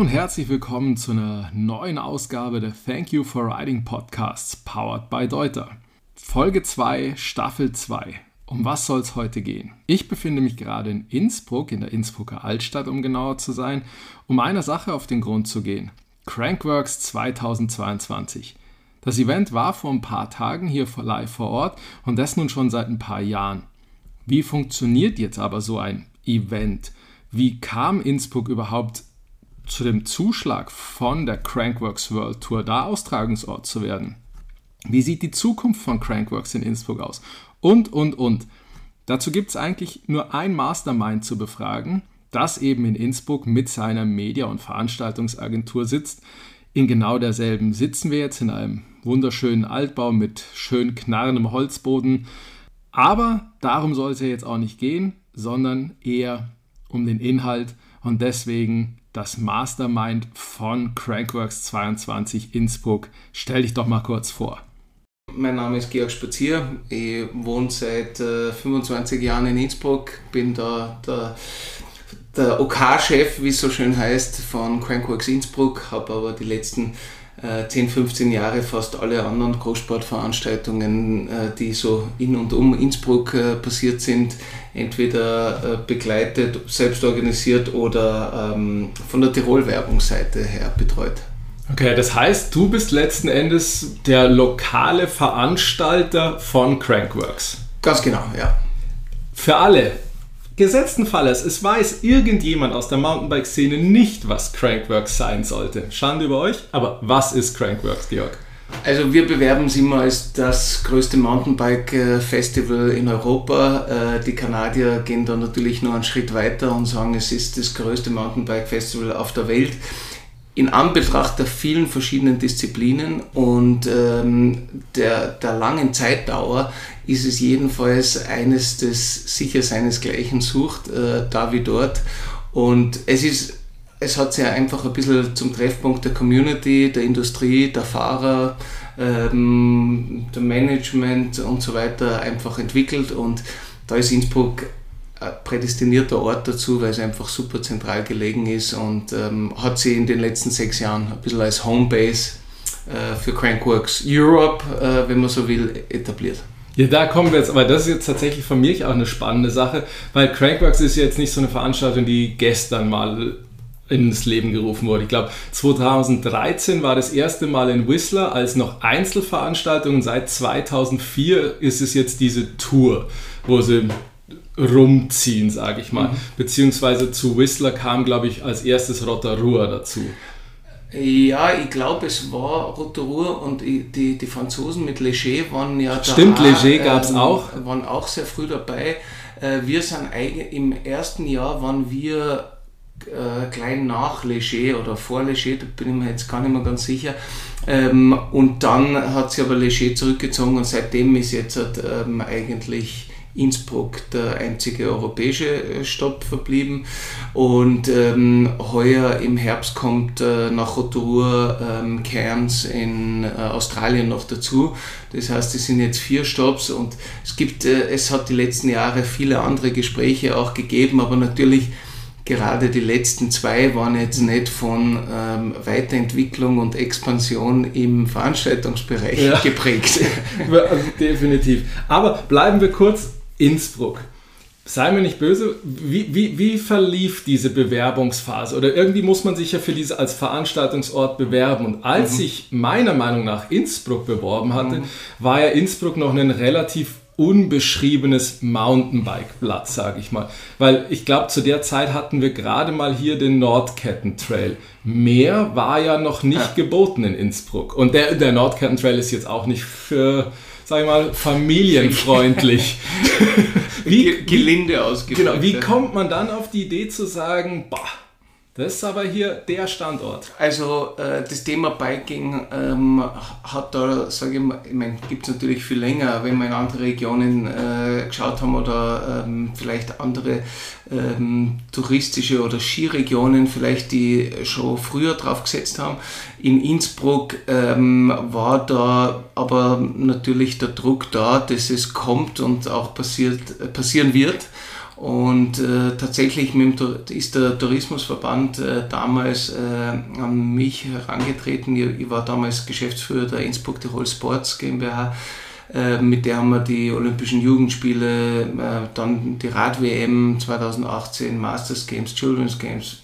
Und herzlich willkommen zu einer neuen Ausgabe der Thank You for Writing Podcasts, powered by Deuter. Folge 2, Staffel 2. Um was soll es heute gehen? Ich befinde mich gerade in Innsbruck, in der Innsbrucker Altstadt, um genauer zu sein, um einer Sache auf den Grund zu gehen. Crankworks 2022. Das Event war vor ein paar Tagen hier live vor Ort und das nun schon seit ein paar Jahren. Wie funktioniert jetzt aber so ein Event? Wie kam Innsbruck überhaupt zu dem Zuschlag von der Crankworks World Tour, da Austragungsort zu werden? Wie sieht die Zukunft von Crankworks in Innsbruck aus? Und, und, und. Dazu gibt es eigentlich nur ein Mastermind zu befragen, das eben in Innsbruck mit seiner Media- und Veranstaltungsagentur sitzt. In genau derselben sitzen wir jetzt in einem wunderschönen Altbau mit schön knarrendem Holzboden. Aber darum soll es ja jetzt auch nicht gehen, sondern eher um den Inhalt und deswegen das Mastermind von Crankworks 22 Innsbruck. Stell dich doch mal kurz vor. Mein Name ist Georg Spazier. Ich wohne seit äh, 25 Jahren in Innsbruck, bin da der, der OK-Chef, wie es so schön heißt, von Crankworks Innsbruck, habe aber die letzten 10, äh, 15 Jahre fast alle anderen Großsportveranstaltungen, äh, die so in und um Innsbruck äh, passiert sind, entweder begleitet, selbst organisiert oder ähm, von der Tirol-Werbungsseite her betreut. Okay, das heißt, du bist letzten Endes der lokale Veranstalter von Crankworks. Ganz genau, ja. Für alle, Gesetzten Falles, es weiß irgendjemand aus der Mountainbike-Szene nicht, was Crankworks sein sollte. Schande über euch, aber was ist Crankworks, Georg? Also wir bewerben es immer als das größte Mountainbike-Festival in Europa. Äh, die Kanadier gehen da natürlich nur einen Schritt weiter und sagen, es ist das größte Mountainbike-Festival auf der Welt in Anbetracht der vielen verschiedenen Disziplinen und ähm, der, der langen Zeitdauer ist es jedenfalls eines, das sicher seinesgleichen sucht, äh, da wie dort. Und es ist es hat sich einfach ein bisschen zum Treffpunkt der Community, der Industrie, der Fahrer, ähm, der Management und so weiter einfach entwickelt und da ist Innsbruck prädestinierter Ort dazu, weil es einfach super zentral gelegen ist und ähm, hat sie in den letzten sechs Jahren ein bisschen als Homebase äh, für Crankworks Europe, äh, wenn man so will, etabliert. Ja, da kommen wir jetzt, aber das ist jetzt tatsächlich für mich auch eine spannende Sache, weil Crankworks ist jetzt nicht so eine Veranstaltung, die gestern mal ins Leben gerufen wurde. Ich glaube, 2013 war das erste Mal in Whistler als noch Einzelveranstaltung und seit 2004 ist es jetzt diese Tour, wo sie rumziehen, sage ich mal. Mhm. Beziehungsweise zu Whistler kam, glaube ich, als erstes Rotorua dazu. Ja, ich glaube, es war Rotorua und die, die Franzosen mit Leger waren ja Stimmt, da. Stimmt, Leger gab es ähm, auch. Waren auch sehr früh dabei. Äh, wir sind im ersten Jahr waren wir äh, klein nach Leger oder vor Leger, da bin ich mir jetzt gar nicht mehr ganz sicher. Ähm, und dann hat sich aber Leger zurückgezogen und seitdem ist jetzt ähm, eigentlich Innsbruck der einzige europäische äh, Stopp verblieben. Und ähm, heuer im Herbst kommt äh, nach Rotorua ähm, Cairns in äh, Australien noch dazu. Das heißt, es sind jetzt vier Stops und es gibt, äh, es hat die letzten Jahre viele andere Gespräche auch gegeben, aber natürlich gerade die letzten zwei waren jetzt nicht von ähm, Weiterentwicklung und Expansion im Veranstaltungsbereich ja. geprägt. Definitiv. Aber bleiben wir kurz Innsbruck. Sei mir nicht böse, wie, wie, wie verlief diese Bewerbungsphase? Oder irgendwie muss man sich ja für diese als Veranstaltungsort bewerben. Und als mhm. ich meiner Meinung nach Innsbruck beworben hatte, mhm. war ja Innsbruck noch ein relativ unbeschriebenes Mountainbike-Blatt, sage ich mal. Weil ich glaube, zu der Zeit hatten wir gerade mal hier den Nordketten-Trail. Mehr war ja noch nicht ja. geboten in Innsbruck. Und der, der Nordketten-Trail ist jetzt auch nicht für sag ich mal, familienfreundlich. wie, Gelinde ausgedrückt. Genau, wie kommt man dann auf die Idee zu sagen, boah, das ist aber hier der Standort. Also äh, das Thema Biking ähm, hat da, sage ich mal, ich meine, gibt es natürlich viel länger, wenn wir in andere Regionen äh, geschaut haben oder ähm, vielleicht andere ähm, touristische oder Skiregionen vielleicht, die schon früher drauf gesetzt haben. In Innsbruck ähm, war da aber natürlich der Druck da, dass es kommt und auch passiert, äh, passieren wird. Und äh, tatsächlich mit dem, ist der Tourismusverband äh, damals äh, an mich herangetreten. Ich, ich, war damals Geschäftsführer der Innsbruck Tirol Sports GmbH. Äh, mit der haben wir die Olympischen Jugendspiele, äh, dann die Rad-WM 2018, Masters Games, Children's Games,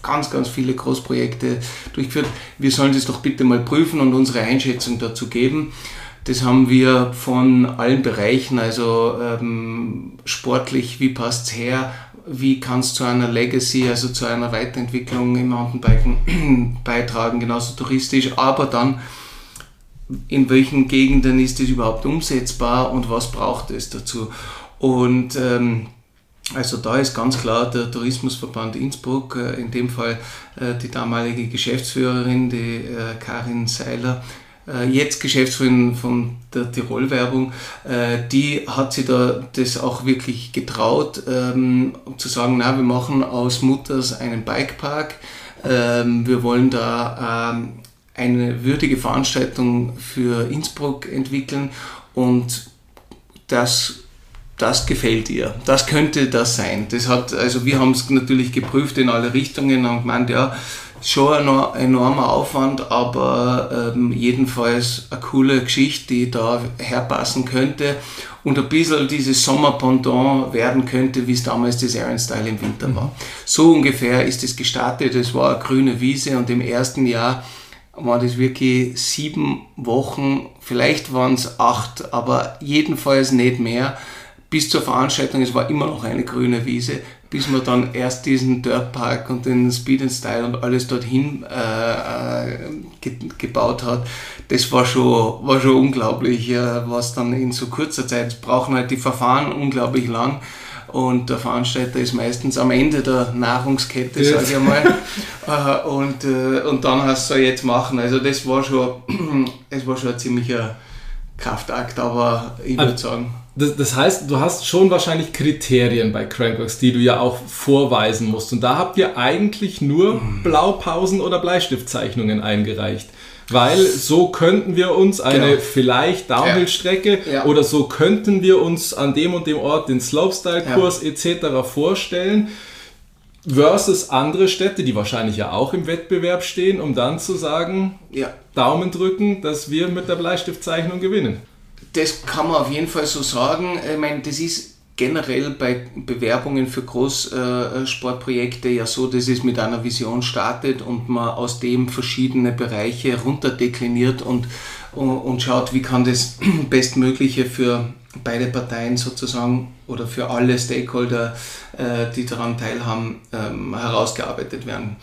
ganz, ganz viele Großprojekte durchgeführt. Wir sollen das doch bitte mal prüfen und unsere Einschätzung dazu geben. Das haben wir von allen Bereichen, also ähm, sportlich, wie passt es her, wie kann es zu einer Legacy, also zu einer Weiterentwicklung im Mountainbiken beitragen, genauso touristisch, aber dann in welchen Gegenden ist das überhaupt umsetzbar und was braucht es dazu. Und ähm, also da ist ganz klar der Tourismusverband Innsbruck, äh, in dem Fall äh, die damalige Geschäftsführerin, die äh, Karin Seiler, jetzt Geschäftsführerin von der Tirol-Werbung, äh, die hat sich da das auch wirklich getraut, ähm, zu sagen, na, wir machen aus Mutters einen Bikepark, ähm, wir wollen da ähm, eine würdige Veranstaltung für Innsbruck entwickeln und das das gefällt ihr. Das könnte das sein. Das hat, also wir haben es natürlich geprüft in alle Richtungen und gemeint, ja, schon ein enormer Aufwand, aber ähm, jedenfalls eine coole Geschichte, die da herpassen könnte und ein bisschen dieses Sommerpendant werden könnte, wie es damals das Aaron Style im Winter war. So ungefähr ist es gestartet. Es war eine grüne Wiese und im ersten Jahr war das wirklich sieben Wochen, vielleicht waren es acht, aber jedenfalls nicht mehr bis zur Veranstaltung, es war immer noch eine grüne Wiese, bis man dann erst diesen Dirtpark und den Speed and Style und alles dorthin äh, äh, ge gebaut hat. Das war schon, war schon unglaublich, äh, was dann in so kurzer Zeit, brauchen halt die Verfahren unglaublich lang. Und der Veranstalter ist meistens am Ende der Nahrungskette, sage ich einmal. Und, äh, und dann hast du jetzt machen. Also das war schon, das war schon ein ziemlicher Kraftakt, aber ich würde sagen das, das, heißt, du hast schon wahrscheinlich Kriterien bei Crankworks, die du ja auch vorweisen musst. Und da habt ihr eigentlich nur mhm. Blaupausen oder Bleistiftzeichnungen eingereicht. Weil so könnten wir uns eine genau. vielleicht Downhill-Strecke ja. ja. oder so könnten wir uns an dem und dem Ort den Slopestyle-Kurs ja. etc. vorstellen versus andere Städte, die wahrscheinlich ja auch im Wettbewerb stehen, um dann zu sagen, ja. Daumen drücken, dass wir mit der Bleistiftzeichnung gewinnen. Das kann man auf jeden Fall so sagen. Ich meine, das ist generell bei Bewerbungen für Großsportprojekte ja so, dass es mit einer Vision startet und man aus dem verschiedene Bereiche runterdekliniert und, und schaut, wie kann das Bestmögliche für beide Parteien sozusagen oder für alle Stakeholder, äh, die daran teilhaben, ähm, herausgearbeitet werden.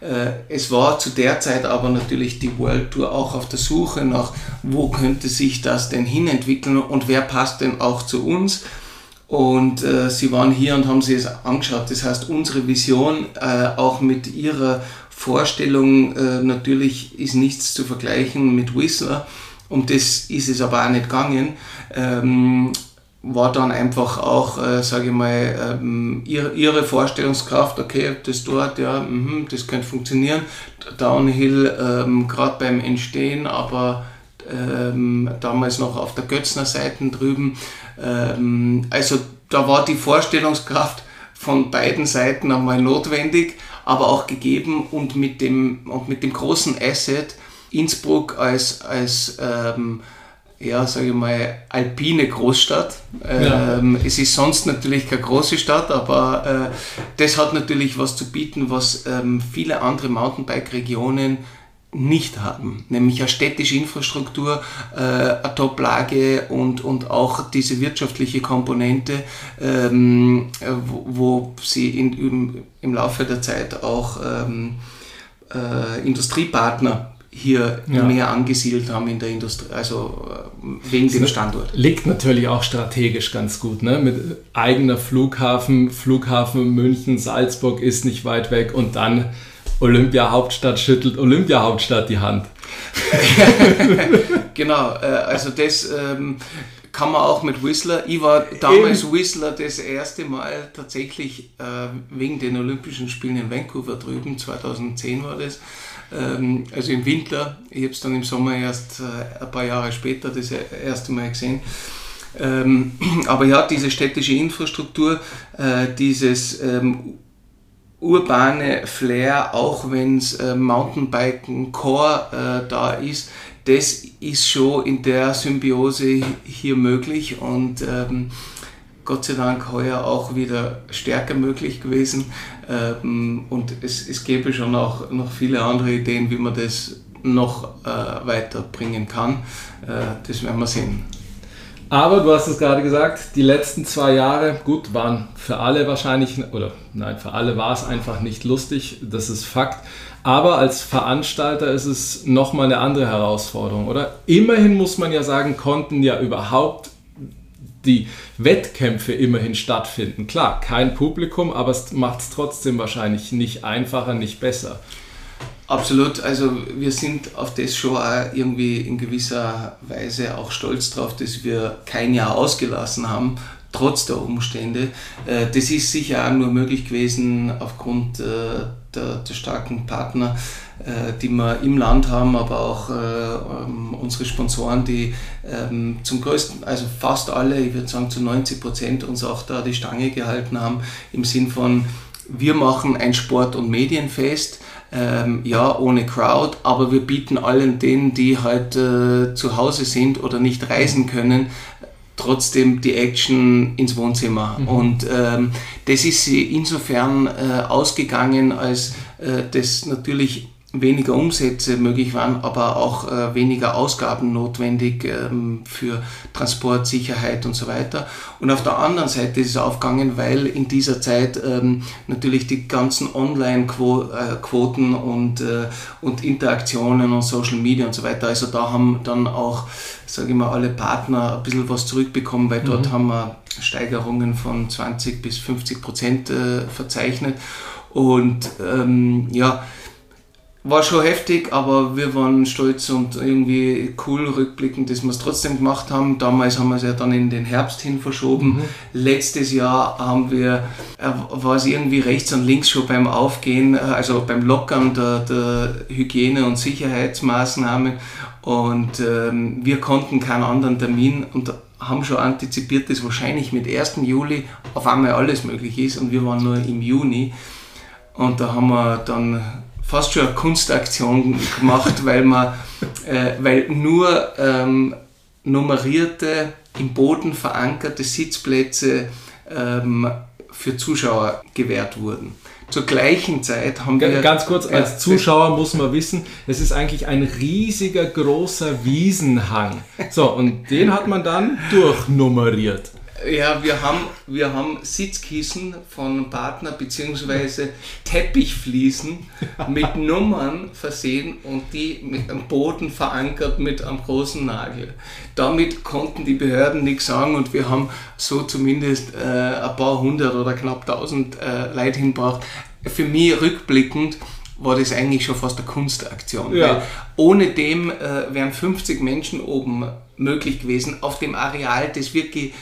Äh, es war zu der Zeit aber natürlich die World Tour auch auf der Suche nach, wo könnte sich das denn hinentwickeln und wer passt denn auch zu uns. Und äh, sie waren hier und haben sich es angeschaut. Das heißt, unsere Vision äh, auch mit ihrer Vorstellung äh, natürlich ist nichts zu vergleichen mit Whistler. Um das ist es aber auch nicht gegangen. Ähm, war dann einfach auch, äh, sage ich mal, ähm, ihre, ihre Vorstellungskraft, okay, das dort, ja, mh, das könnte funktionieren. Downhill, ähm, gerade beim Entstehen, aber ähm, damals noch auf der Götzner Seite drüben. Ähm, also da war die Vorstellungskraft von beiden Seiten einmal notwendig, aber auch gegeben und mit dem, und mit dem großen Asset Innsbruck als, als ähm, ja, sage ich mal, alpine Großstadt. Ja. Ähm, es ist sonst natürlich keine große Stadt, aber äh, das hat natürlich was zu bieten, was ähm, viele andere Mountainbike-Regionen nicht haben, nämlich eine städtische Infrastruktur, äh, eine Top-Lage und, und auch diese wirtschaftliche Komponente, ähm, wo, wo, sie in, im, im Laufe der Zeit auch ähm, äh, Industriepartner hier ja. mehr angesiedelt haben in der Industrie, also äh, wegen dem Standort. Liegt natürlich auch strategisch ganz gut, ne? Mit eigener Flughafen, Flughafen München, Salzburg ist nicht weit weg und dann Olympia Hauptstadt schüttelt Olympia Hauptstadt die Hand. genau, äh, also das ähm, kann man auch mit Whistler. Ich war damals Eben. Whistler das erste Mal tatsächlich äh, wegen den Olympischen Spielen in Vancouver drüben, 2010 war das. Ähm, also im Winter, ich habe es dann im Sommer erst äh, ein paar Jahre später das erste Mal gesehen. Ähm, aber ja, diese städtische Infrastruktur, äh, dieses ähm, urbane Flair, auch wenn es äh, Mountainbiken Core äh, da ist, das ist schon in der Symbiose hier möglich und ähm, Gott sei Dank heuer auch wieder stärker möglich gewesen. Ähm, und es, es gäbe schon auch noch viele andere Ideen, wie man das noch äh, weiterbringen kann. Äh, das werden wir sehen. Aber du hast es gerade gesagt, die letzten zwei Jahre, gut, waren für alle wahrscheinlich, oder nein, für alle war es einfach nicht lustig, das ist Fakt. Aber als Veranstalter ist es nochmal eine andere Herausforderung, oder? Immerhin muss man ja sagen, konnten ja überhaupt die Wettkämpfe immerhin stattfinden. Klar, kein Publikum, aber es macht es trotzdem wahrscheinlich nicht einfacher, nicht besser. Absolut, also wir sind auf das schon auch irgendwie in gewisser Weise auch stolz drauf, dass wir kein Jahr ausgelassen haben, trotz der Umstände. Äh, das ist sicher auch nur möglich gewesen aufgrund äh, der, der starken Partner, äh, die wir im Land haben, aber auch ähm, unsere Sponsoren, die ähm, zum größten, also fast alle, ich würde sagen zu 90 Prozent uns auch da die Stange gehalten haben, im Sinn von, wir machen ein Sport- und Medienfest, ähm, ja, ohne Crowd, aber wir bieten allen denen, die halt äh, zu Hause sind oder nicht reisen können, trotzdem die Action ins Wohnzimmer. Mhm. Und ähm, das ist insofern äh, ausgegangen, als äh, das natürlich weniger Umsätze möglich waren, aber auch äh, weniger Ausgaben notwendig ähm, für Transport, Sicherheit und so weiter. Und auf der anderen Seite ist es aufgegangen, weil in dieser Zeit ähm, natürlich die ganzen Online-Quoten und, äh, und Interaktionen und Social Media und so weiter, also da haben dann auch, sage ich mal, alle Partner ein bisschen was zurückbekommen, weil dort mhm. haben wir Steigerungen von 20 bis 50 Prozent äh, verzeichnet. Und ähm, ja, war schon heftig, aber wir waren stolz und irgendwie cool rückblickend, dass wir es trotzdem gemacht haben. Damals haben wir es ja dann in den Herbst hin verschoben. Mhm. Letztes Jahr haben wir, äh, war es irgendwie rechts und links schon beim Aufgehen, äh, also beim Lockern der, der Hygiene- und Sicherheitsmaßnahmen. Und ähm, wir konnten keinen anderen Termin und haben schon antizipiert, dass wahrscheinlich mit 1. Juli auf einmal alles möglich ist und wir waren nur im Juni. Und da haben wir dann fast schon eine Kunstaktion gemacht, weil, man, äh, weil nur ähm, nummerierte, im Boden verankerte Sitzplätze ähm, für Zuschauer gewährt wurden. Zur gleichen Zeit haben wir. Ganz kurz, als Zuschauer muss man wissen, es ist eigentlich ein riesiger, großer Wiesenhang. So, und den hat man dann durchnummeriert. Ja, wir haben, wir haben Sitzkissen von Partner bzw. Teppichfliesen mit Nummern versehen und die mit am Boden verankert mit einem großen Nagel. Damit konnten die Behörden nichts sagen und wir haben so zumindest äh, ein paar hundert oder knapp tausend äh, Leute hinbracht. Für mich rückblickend war das eigentlich schon fast eine Kunstaktion. Ja. ohne dem äh, wären 50 Menschen oben möglich gewesen auf dem Areal, das wirklich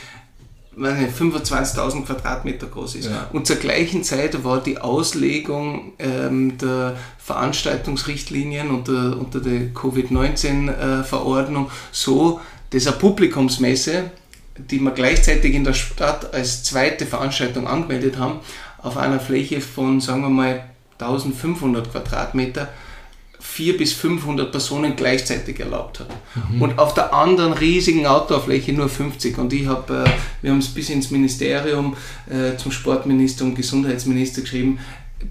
25.000 Quadratmeter groß ist. Ja. Und zur gleichen Zeit war die Auslegung ähm, der Veranstaltungsrichtlinien unter, unter der Covid-19-Verordnung so, dass eine Publikumsmesse, die wir gleichzeitig in der Stadt als zweite Veranstaltung angemeldet haben, auf einer Fläche von, sagen wir mal, 1500 Quadratmeter vier bis 500 Personen gleichzeitig erlaubt hat. Mhm. Und auf der anderen riesigen Outdoor-Fläche nur 50. Und ich habe, äh, wir haben es bis ins Ministerium, äh, zum Sportminister und Gesundheitsminister geschrieben,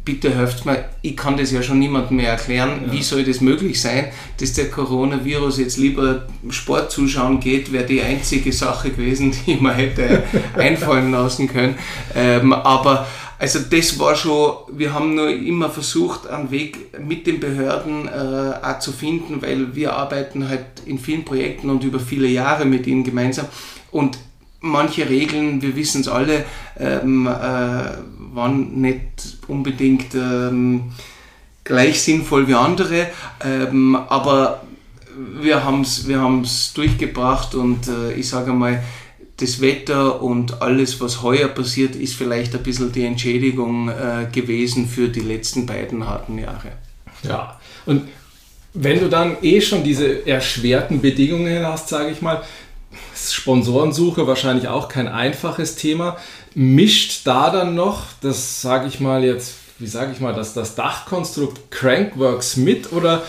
bitte helft mir, ich kann das ja schon niemandem mehr erklären, ja. wie soll das möglich sein, dass der Coronavirus jetzt lieber Sport zuschauen geht, wäre die einzige Sache gewesen, die man hätte einfallen lassen können. Ähm, aber also das war schon, wir haben nur immer versucht, einen Weg mit den Behörden äh, auch zu finden, weil wir arbeiten halt in vielen Projekten und über viele Jahre mit ihnen gemeinsam. Und manche Regeln, wir wissen es alle, ähm, äh, waren nicht unbedingt ähm, gleich sinnvoll wie andere, ähm, aber wir haben es wir durchgebracht und äh, ich sage mal, das Wetter und alles, was heuer passiert, ist vielleicht ein bisschen die Entschädigung äh, gewesen für die letzten beiden harten Jahre. Ja, und wenn du dann eh schon diese erschwerten Bedingungen hast, sage ich mal, Sponsorensuche wahrscheinlich auch kein einfaches Thema. Mischt da dann noch, das sage ich mal jetzt, wie sage ich mal, das, das Dachkonstrukt Crankworks mit oder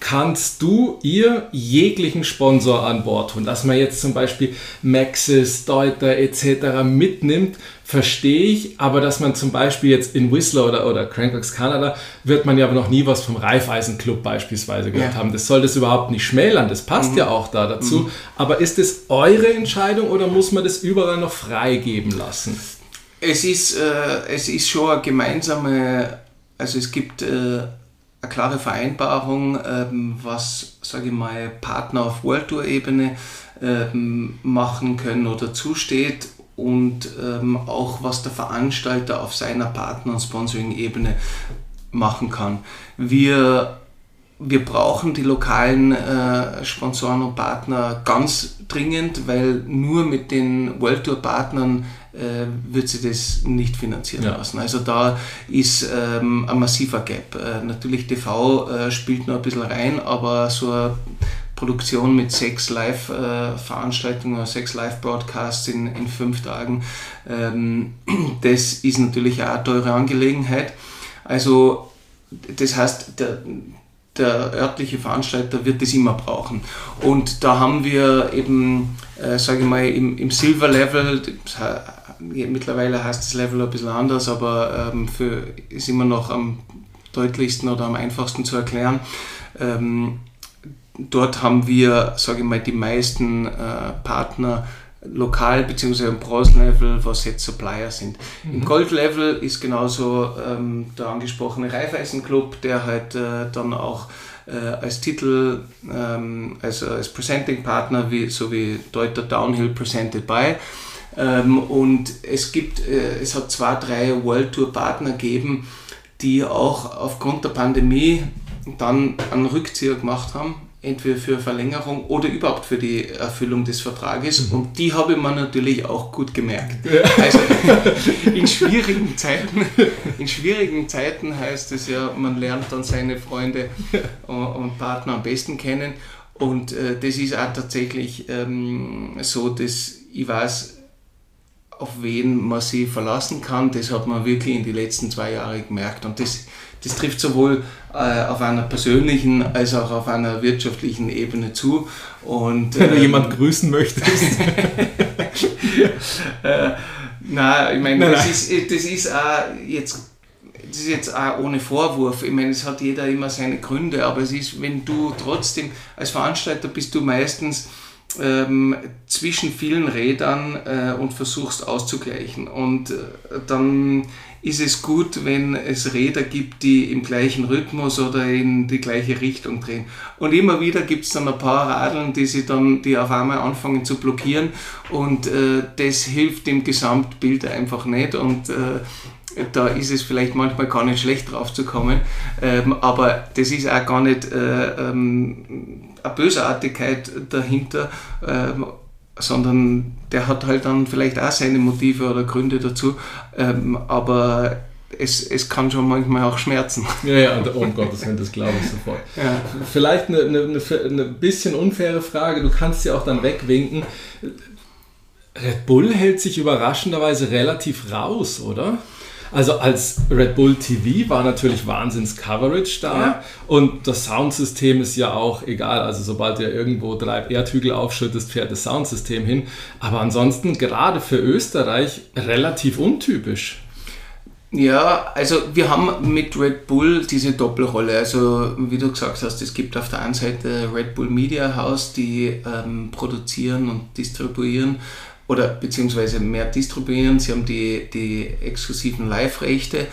kannst du ihr jeglichen Sponsor an Bord holen. Dass man jetzt zum Beispiel Maxis, Deuter etc. mitnimmt, verstehe ich, aber dass man zum Beispiel jetzt in Whistler oder, oder Crankworks Canada, wird man ja aber noch nie was vom Raiffeisen Club beispielsweise gehört ja. haben. Das soll das überhaupt nicht schmälern, das passt mhm. ja auch da dazu. Mhm. Aber ist es eure Entscheidung oder muss man das überall noch freigeben lassen? Es ist, äh, es ist schon eine gemeinsame, also es gibt äh, eine klare Vereinbarung, ähm, was, sage ich mal, Partner auf World Tour Ebene ähm, machen können oder zusteht und ähm, auch was der Veranstalter auf seiner Partner- und Sponsoring-Ebene machen kann. Wir, wir brauchen die lokalen äh, Sponsoren und Partner ganz dringend, weil nur mit den World Tour Partnern äh, wird sie das nicht finanzieren ja. lassen. Also da ist ähm, ein massiver Gap. Äh, natürlich TV äh, spielt noch ein bisschen rein, aber so eine Produktion mit sechs Live-Veranstaltungen, sechs Live-Broadcasts in, in fünf Tagen, ähm, das ist natürlich auch eine teure Angelegenheit. Also das heißt, der, der örtliche Veranstalter wird das immer brauchen. Und da haben wir eben, äh, sage ich mal, im, im Silver Level, mittlerweile heißt das Level ein bisschen anders, aber ähm, für, ist immer noch am deutlichsten oder am einfachsten zu erklären. Ähm, dort haben wir, sage ich mal, die meisten äh, Partner lokal bzw. im Bronze-Level, was jetzt Supplier sind. Mhm. Im Gold-Level ist genauso ähm, der angesprochene Raiffeisen-Club, der halt äh, dann auch äh, als Titel, ähm, also als Presenting-Partner, wie, so wie Deuter Downhill Presented by, ähm, und es gibt, äh, es hat zwei, drei World Tour Partner gegeben, die auch aufgrund der Pandemie dann einen Rückzieher gemacht haben, entweder für Verlängerung oder überhaupt für die Erfüllung des Vertrages. Mhm. Und die habe ich mir natürlich auch gut gemerkt. Ja. Also in schwierigen Zeiten, in schwierigen Zeiten heißt es ja, man lernt dann seine Freunde und Partner am besten kennen. Und äh, das ist auch tatsächlich ähm, so, dass ich weiß, auf wen man sich verlassen kann, das hat man wirklich in den letzten zwei Jahren gemerkt. Und das, das trifft sowohl äh, auf einer persönlichen als auch auf einer wirtschaftlichen Ebene zu. Und, Wenn du ähm, jemand grüßen möchtest. äh, na, ich meine, das, Ist, das ist auch jetzt das ist jetzt auch ohne Vorwurf. Ich meine, es hat jeder immer seine Gründe, aber es ist, wenn du trotzdem als Veranstalter bist du meistens ähm, zwischen vielen Rädern äh, und versuchst auszugleichen. Und äh, dann ist es gut, wenn es Räder gibt, die im gleichen Rhythmus oder in die gleiche Richtung drehen. Und immer wieder gibt es dann ein paar Radeln, die sie dann, die auf einmal anfangen zu blockieren und äh, das hilft dem Gesamtbild einfach nicht und äh, da ist es vielleicht manchmal gar nicht schlecht drauf zu kommen, ähm, aber das ist auch gar nicht äh, ähm, eine Bösartigkeit dahinter, ähm, sondern der hat halt dann vielleicht auch seine Motive oder Gründe dazu, ähm, aber es, es kann schon manchmal auch schmerzen. Ja, ja, um Gottes Willen, das glaube ich sofort. Ja. Vielleicht eine, eine, eine bisschen unfaire Frage, du kannst ja auch dann wegwinken. Red Bull hält sich überraschenderweise relativ raus, oder? Also als Red Bull TV war natürlich Wahnsinns-Coverage da ja. und das Soundsystem ist ja auch egal. Also sobald du irgendwo drei Erdhügel aufschüttest, fährt das Soundsystem hin. Aber ansonsten gerade für Österreich relativ untypisch. Ja, also wir haben mit Red Bull diese Doppelrolle. Also wie du gesagt hast, es gibt auf der einen Seite Red Bull Media House, die ähm, produzieren und distribuieren oder beziehungsweise mehr distribuieren. Sie haben die, die exklusiven Live-Rechte,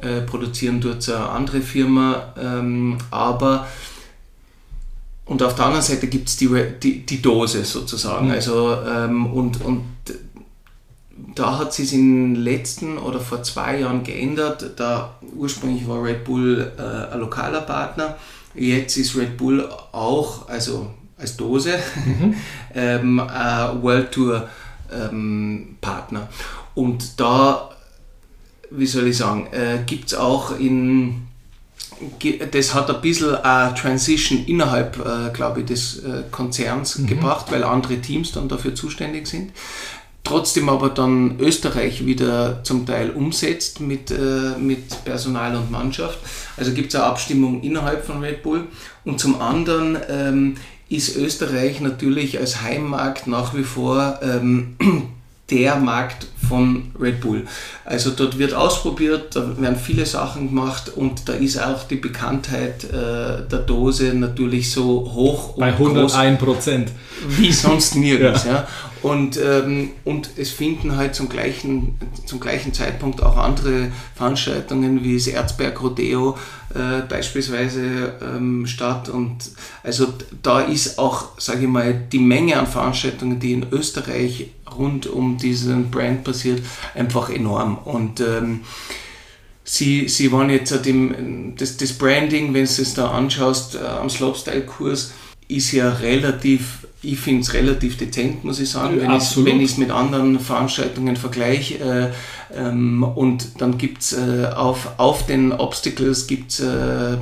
äh, produzieren dort eine andere Firma, ähm, aber und auf der anderen Seite gibt es die, die, die Dose sozusagen. Mhm. Also, ähm, und, und da hat sich in den letzten oder vor zwei Jahren geändert. Da ursprünglich war Red Bull äh, ein lokaler Partner. Jetzt ist Red Bull auch, also als Dose, mhm. ähm, World Tour ähm, Partner. Und da, wie soll ich sagen, äh, gibt es auch in, das hat ein bisschen eine Transition innerhalb, äh, glaube ich, des äh, Konzerns mhm. gebracht, weil andere Teams dann dafür zuständig sind. Trotzdem aber dann Österreich wieder zum Teil umsetzt mit, äh, mit Personal und Mannschaft. Also gibt es eine Abstimmung innerhalb von Red Bull. Und zum anderen ähm, ist Österreich natürlich als Heimmarkt nach wie vor ähm, der Markt von Red Bull. Also dort wird ausprobiert, da werden viele Sachen gemacht und da ist auch die Bekanntheit äh, der Dose natürlich so hoch. Bei 101 Prozent. Wie sonst nirgends. ja. ja. Und, ähm, und es finden halt zum gleichen, zum gleichen Zeitpunkt auch andere Veranstaltungen wie das Erzberg Rodeo äh, beispielsweise ähm, statt. Und also da ist auch, sage ich mal, die Menge an Veranstaltungen, die in Österreich rund um diesen Brand passiert, einfach enorm. Und ähm, sie, sie waren jetzt dem, das, das Branding, wenn du es da anschaust, äh, am Slopestyle-Kurs, ist ja relativ, ich finde es relativ dezent, muss ich sagen, wenn ich es mit anderen Veranstaltungen vergleiche. Äh, ähm, und dann gibt es äh, auf, auf den Obstacles gibt es äh,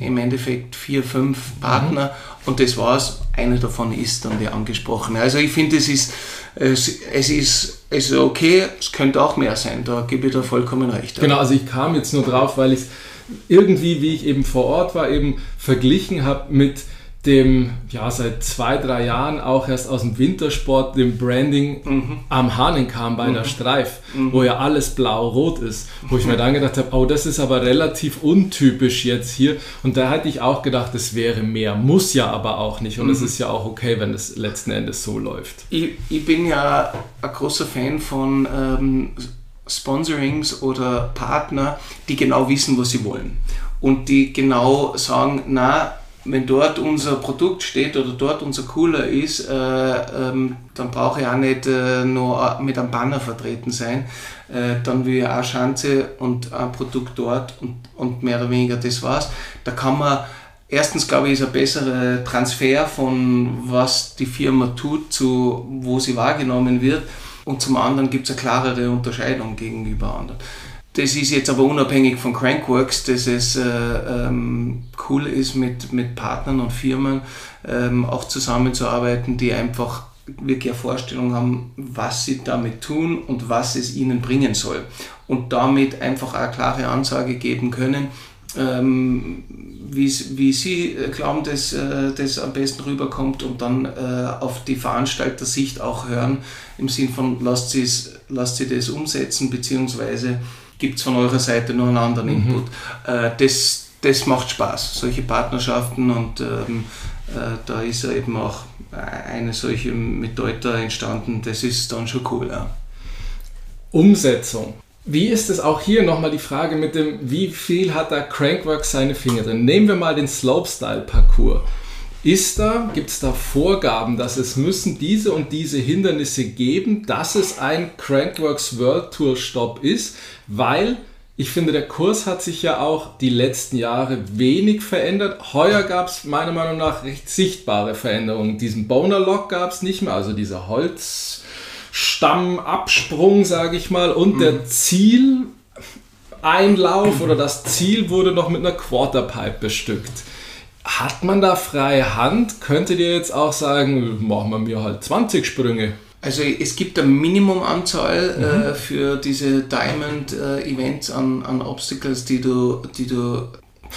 im Endeffekt vier, fünf Partner mhm. und das war's. Einer davon ist dann der angesprochene. Also ich finde, es ist, es, es, ist, es ist okay, es könnte auch mehr sein, da gebe ich da vollkommen recht. Genau, also ich kam jetzt nur drauf, weil ich es irgendwie, wie ich eben vor Ort war, eben verglichen habe mit dem ja seit zwei, drei Jahren auch erst aus dem Wintersport, dem Branding mhm. am Hahnen kam bei mhm. der Streif, mhm. wo ja alles blau-rot ist, wo ich mir dann gedacht habe, oh, das ist aber relativ untypisch jetzt hier. Und da hätte ich auch gedacht, es wäre mehr, muss ja aber auch nicht. Und es mhm. ist ja auch okay, wenn es letzten Endes so läuft. Ich, ich bin ja ein großer Fan von ähm, Sponsorings oder Partner, die genau wissen, was sie wollen. Und die genau sagen, na, wenn dort unser Produkt steht oder dort unser Cooler ist, äh, ähm, dann brauche ich auch nicht äh, nur mit einem Banner vertreten sein. Äh, dann will ich auch Schanze und ein Produkt dort und, und mehr oder weniger das war's. Da kann man, erstens glaube ich, ist ein besserer Transfer von was die Firma tut zu wo sie wahrgenommen wird. Und zum anderen gibt es eine klarere Unterscheidung gegenüber anderen. Das ist jetzt aber unabhängig von Crankworks, dass es äh, ähm, cool ist, mit, mit Partnern und Firmen ähm, auch zusammenzuarbeiten, die einfach wirklich eine Vorstellung haben, was sie damit tun und was es ihnen bringen soll. Und damit einfach eine klare Ansage geben können, ähm, wie, wie sie äh, glauben, dass äh, das am besten rüberkommt und dann äh, auf die Veranstalter-Sicht auch hören, im Sinn von lasst lasst sie das umsetzen, beziehungsweise gibt es von eurer Seite noch einen anderen mhm. Input. Äh, das, das macht Spaß, solche Partnerschaften und ähm, äh, da ist ja eben auch eine solche mit Deuter entstanden, das ist dann schon cool. Ja. Umsetzung. Wie ist es auch hier nochmal die Frage mit dem, wie viel hat da Crankworks seine Finger drin? Nehmen wir mal den Slopestyle-Parcours. Ist da, gibt es da Vorgaben, dass es müssen diese und diese Hindernisse geben, dass es ein Crankworks World Tour Stop ist? Weil ich finde, der Kurs hat sich ja auch die letzten Jahre wenig verändert. Heuer gab es meiner Meinung nach recht sichtbare Veränderungen. Diesen Boner Lock gab es nicht mehr, also dieser Holzstammabsprung, sage ich mal, und mhm. der Zieleinlauf oder das Ziel wurde noch mit einer Quarterpipe bestückt. Hat man da freie Hand? Könntet ihr jetzt auch sagen, machen wir mir halt 20 Sprünge? Also es gibt eine Minimumanzahl mhm. äh, für diese Diamond-Events äh, an, an Obstacles, die du, die du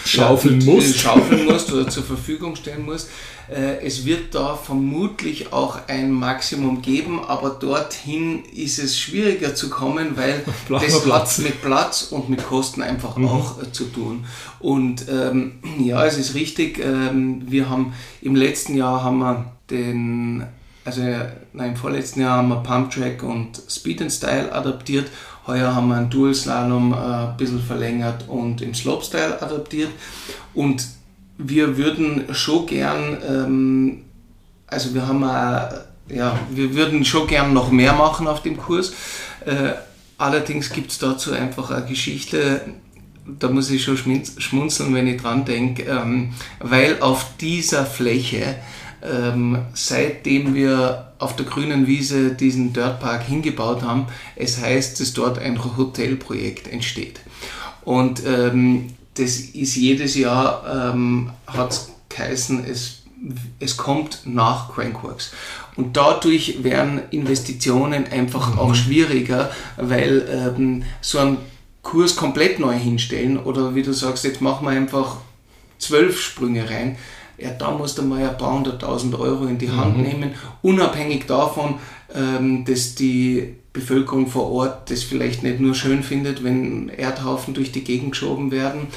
schaufeln ja, musst. schaufeln musst oder zur Verfügung stellen musst. Äh, es wird da vermutlich auch ein Maximum geben, aber dorthin ist es schwieriger zu kommen, weil das Platz. hat mit Platz und mit Kosten einfach mhm. auch äh, zu tun. Und ähm, ja, es ist richtig, ähm, wir haben im letzten Jahr haben wir den also nein, im vorletzten Jahr haben wir Pump Track und Speed and Style adaptiert. Heuer haben wir einen Dual Slalom äh, ein bisschen verlängert und im Slopestyle adaptiert. Und wir würden schon gern, ähm, also wir haben äh, ja, wir würden schon gern noch mehr machen auf dem Kurs. Äh, allerdings gibt es dazu einfach eine Geschichte, da muss ich schon schmunzeln, wenn ich dran denke, ähm, weil auf dieser Fläche ähm, seitdem wir auf der grünen Wiese diesen Dirtpark hingebaut haben. Es heißt, dass dort ein Hotelprojekt entsteht. Und ähm, das ist jedes Jahr, ähm, hat es geheißen, es, es kommt nach Crankworks. Und dadurch werden Investitionen einfach mhm. auch schwieriger, weil ähm, so ein Kurs komplett neu hinstellen oder wie du sagst, jetzt machen wir einfach zwölf Sprünge rein, ja, da musst du mal ein paar hunderttausend Euro in die Hand mhm. nehmen, unabhängig davon, ähm, dass die Bevölkerung vor Ort das vielleicht nicht nur schön findet, wenn Erdhaufen durch die Gegend geschoben werden,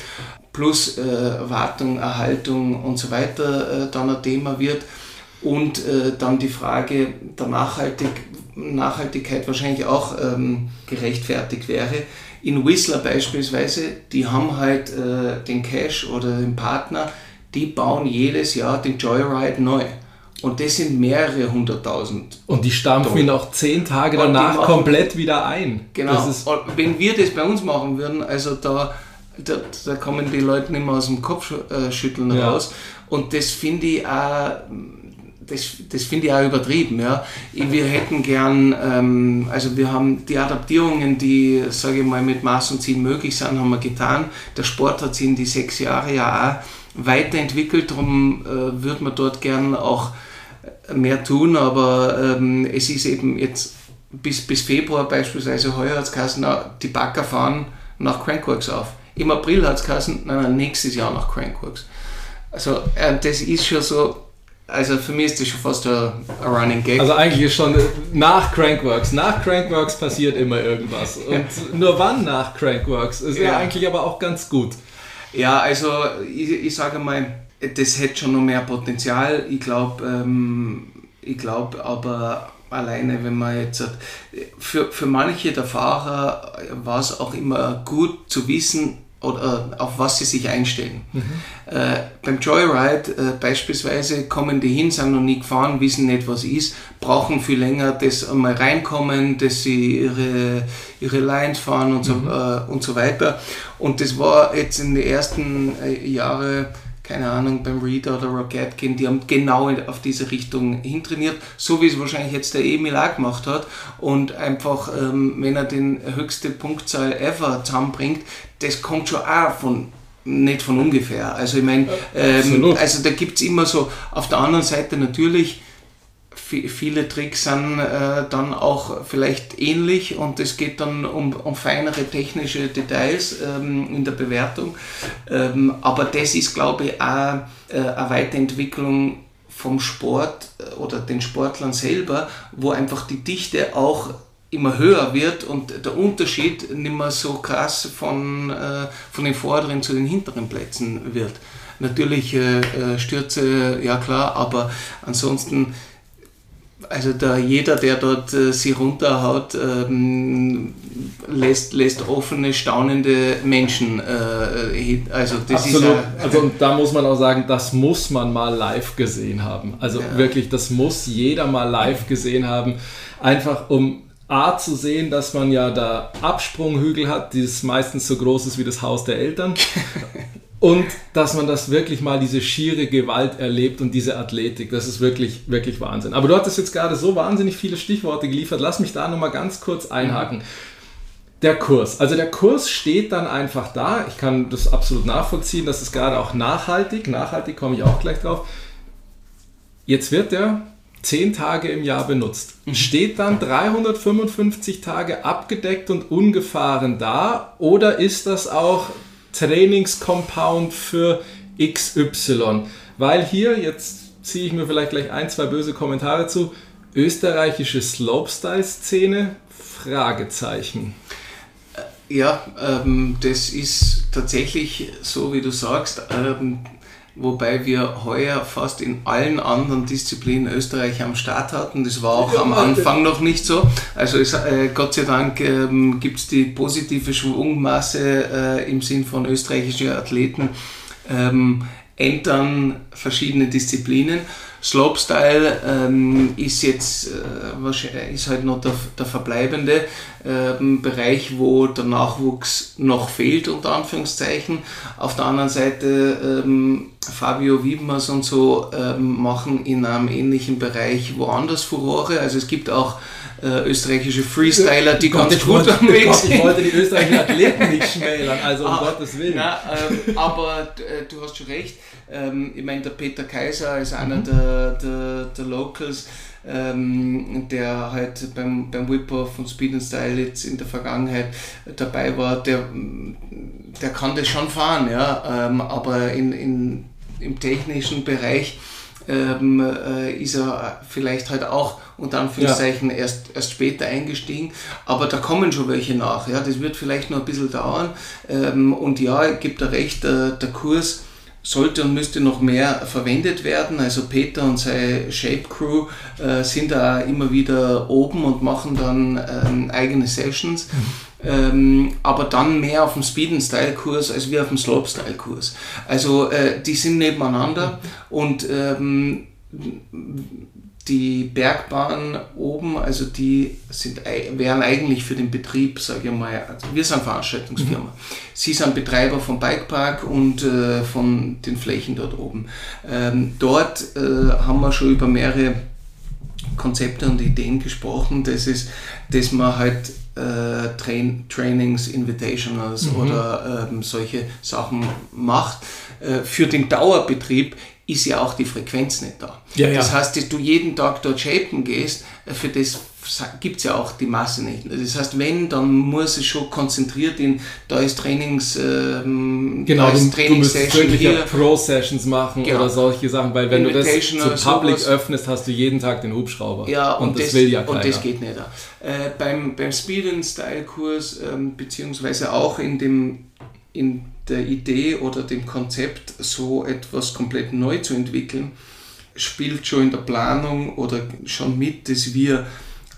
plus äh, Wartung, Erhaltung und so weiter äh, dann ein Thema wird. Und äh, dann die Frage der Nachhaltig Nachhaltigkeit wahrscheinlich auch ähm, gerechtfertigt wäre. In Whistler beispielsweise, die haben halt äh, den Cash oder den Partner, die bauen jedes Jahr den Joyride neu. Und das sind mehrere hunderttausend. Und die stampfen ihn auch zehn Tage danach machen, komplett wieder ein. Genau. Wenn wir das bei uns machen würden, also da, da, da kommen die Leute nicht mehr aus dem Kopfschütteln äh, ja. raus. Und das finde ich auch das, das finde ich auch übertrieben. Ja. Wir hätten gern, ähm, also wir haben die Adaptierungen, die, sage ich mal, mit Maß und Ziel möglich sind, haben wir getan. Der Sport hat sich in die sechs Jahre ja auch weiterentwickelt, darum äh, würde man dort gern auch mehr tun, aber ähm, es ist eben jetzt bis, bis Februar beispielsweise heuer hat es die Backer fahren nach Crankworks auf. Im April hat es nein, nein, nächstes Jahr nach Crankworks. Also äh, das ist schon so, also für mich ist das schon fast ein, ein Running Gag. Also eigentlich ist schon nach Crankworks. Nach Crankworks passiert immer irgendwas. Und ja. nur wann nach Crankworks ist ja. ja eigentlich aber auch ganz gut. Ja, also ich, ich sage mal, das hätte schon noch mehr Potenzial. Ich glaube, ähm, ich glaube aber alleine, wenn man jetzt für, für manche der Fahrer war es auch immer gut zu wissen, oder auf was sie sich einstellen. Mhm. Äh, beim Joyride äh, beispielsweise kommen die hin, sind noch nie gefahren, wissen nicht, was ist, brauchen viel länger, das einmal reinkommen, dass sie ihre, ihre Lines fahren und so, mhm. äh, und so weiter. Und das war jetzt in den ersten äh, Jahren keine Ahnung, beim Reader oder Rocketkin, die haben genau auf diese Richtung hintrainiert, so wie es wahrscheinlich jetzt der Emil auch gemacht hat. Und einfach, ähm, wenn er den höchste Punktzahl ever zusammenbringt, das kommt schon auch von nicht von ungefähr. Also ich meine, ähm, also da gibt es immer so, auf der anderen Seite natürlich, viele Tricks sind äh, dann auch vielleicht ähnlich und es geht dann um, um feinere technische Details ähm, in der Bewertung. Ähm, aber das ist, glaube ich, auch äh, eine Weiterentwicklung vom Sport äh, oder den Sportlern selber, wo einfach die Dichte auch immer höher wird und der Unterschied nicht mehr so krass von, äh, von den vorderen zu den hinteren Plätzen wird. Natürlich äh, äh Stürze, ja klar, aber ansonsten also da jeder, der dort äh, sie runterhaut, ähm, lässt, lässt offene, staunende Menschen. Äh, also das Absolut. Ist, also und da muss man auch sagen, das muss man mal live gesehen haben. Also ja. wirklich, das muss jeder mal live gesehen haben. Einfach um A zu sehen, dass man ja da Absprunghügel hat, die meistens so groß ist wie das Haus der Eltern. Und dass man das wirklich mal, diese schiere Gewalt erlebt und diese Athletik, das ist wirklich, wirklich Wahnsinn. Aber du hattest jetzt gerade so wahnsinnig viele Stichworte geliefert. Lass mich da nochmal ganz kurz einhaken. Der Kurs. Also der Kurs steht dann einfach da. Ich kann das absolut nachvollziehen. Das ist gerade auch nachhaltig. Nachhaltig komme ich auch gleich drauf. Jetzt wird der zehn Tage im Jahr benutzt. Mhm. Steht dann 355 Tage abgedeckt und ungefahren da? Oder ist das auch Trainingscompound für XY. Weil hier, jetzt ziehe ich mir vielleicht gleich ein, zwei böse Kommentare zu, österreichische Slopestyle-Szene? Fragezeichen. Ja, ähm, das ist tatsächlich so, wie du sagst. Ähm, wobei wir heuer fast in allen anderen Disziplinen Österreich am Start hatten. Das war auch am Anfang noch nicht so. Also es, äh, Gott sei Dank ähm, gibt es die positive Schwungmasse äh, im Sinn von österreichischen Athleten, ähm, entern verschiedene Disziplinen. Slopestyle ähm, ist jetzt äh, ist halt noch der, der verbleibende ähm, Bereich, wo der Nachwuchs noch fehlt, unter Anführungszeichen. Auf der anderen Seite ähm, Fabio Wiedmers und so ähm, machen in einem ähnlichen Bereich woanders Furore. Also es gibt auch äh, österreichische Freestyler, die Gott, ganz ich gut wollte, sind. ich wollte die österreichischen Athleten nicht schmälern, also um Ah, Gottes Willen. Na, ähm, aber äh, du hast schon recht. Ähm, ich meine, der Peter Kaiser ist einer Mhm. der, der, der Locals, ähm, der halt beim, beim Whip-Off und Speed and Style jetzt in der Vergangenheit dabei war. Der, der kann das schon fahren, ja, ähm, aber in, in, im technischen Bereich ähm, äh, ist er vielleicht halt auch unter Anführungszeichen erst, erst später eingestiegen, aber da kommen schon welche nach. Ja, das wird vielleicht noch ein bisschen dauern. Ähm, und ja, gebe da recht, der, der Kurs sollte und müsste noch mehr verwendet werden. Also Peter und seine Shape Crew äh, sind da immer wieder oben und machen dann ähm, eigene Sessions. Ähm, aber dann mehr auf dem Speed and Style Kurs als wir auf dem Slope Style Kurs. Also äh, die sind nebeneinander und ähm, die Bergbahnen oben, also die sind, wären eigentlich für den Betrieb, sage ich mal, also wir sind Veranstaltungsfirma. Sie sind Betreiber vom Bikepark und äh, von den Flächen dort oben. Ähm, dort äh, haben wir schon über mehrere Konzepte und Ideen gesprochen. Das ist, dass man halt äh, Train Trainings, Invitationals oder ähm, solche Sachen macht. Äh, für den Dauerbetrieb ist ja auch die Frequenz nicht da. Ja, ja. Das heißt, dass du jeden Tag dort shapen gehst, für das gibt es ja auch die Masse nicht. Das heißt, wenn, dann muss es schon konzentriert in, da ist Trainings, ähm, Genau, da du, ist du müsstest Trainingssession wirklich. Pro-Sessions machen Genau. oder solche Sachen, weil wenn du das zu Public sowas. öffnest, hast du jeden Tag den Hubschrauber. Ja, und, das, will ja keiner. Und das geht nicht. Äh, beim, beim Speed and Style Kurs, ähm, beziehungsweise auch in, dem, in der Idee oder dem Konzept, so etwas komplett neu zu entwickeln, spielt schon in der Planung oder schon mit, dass wir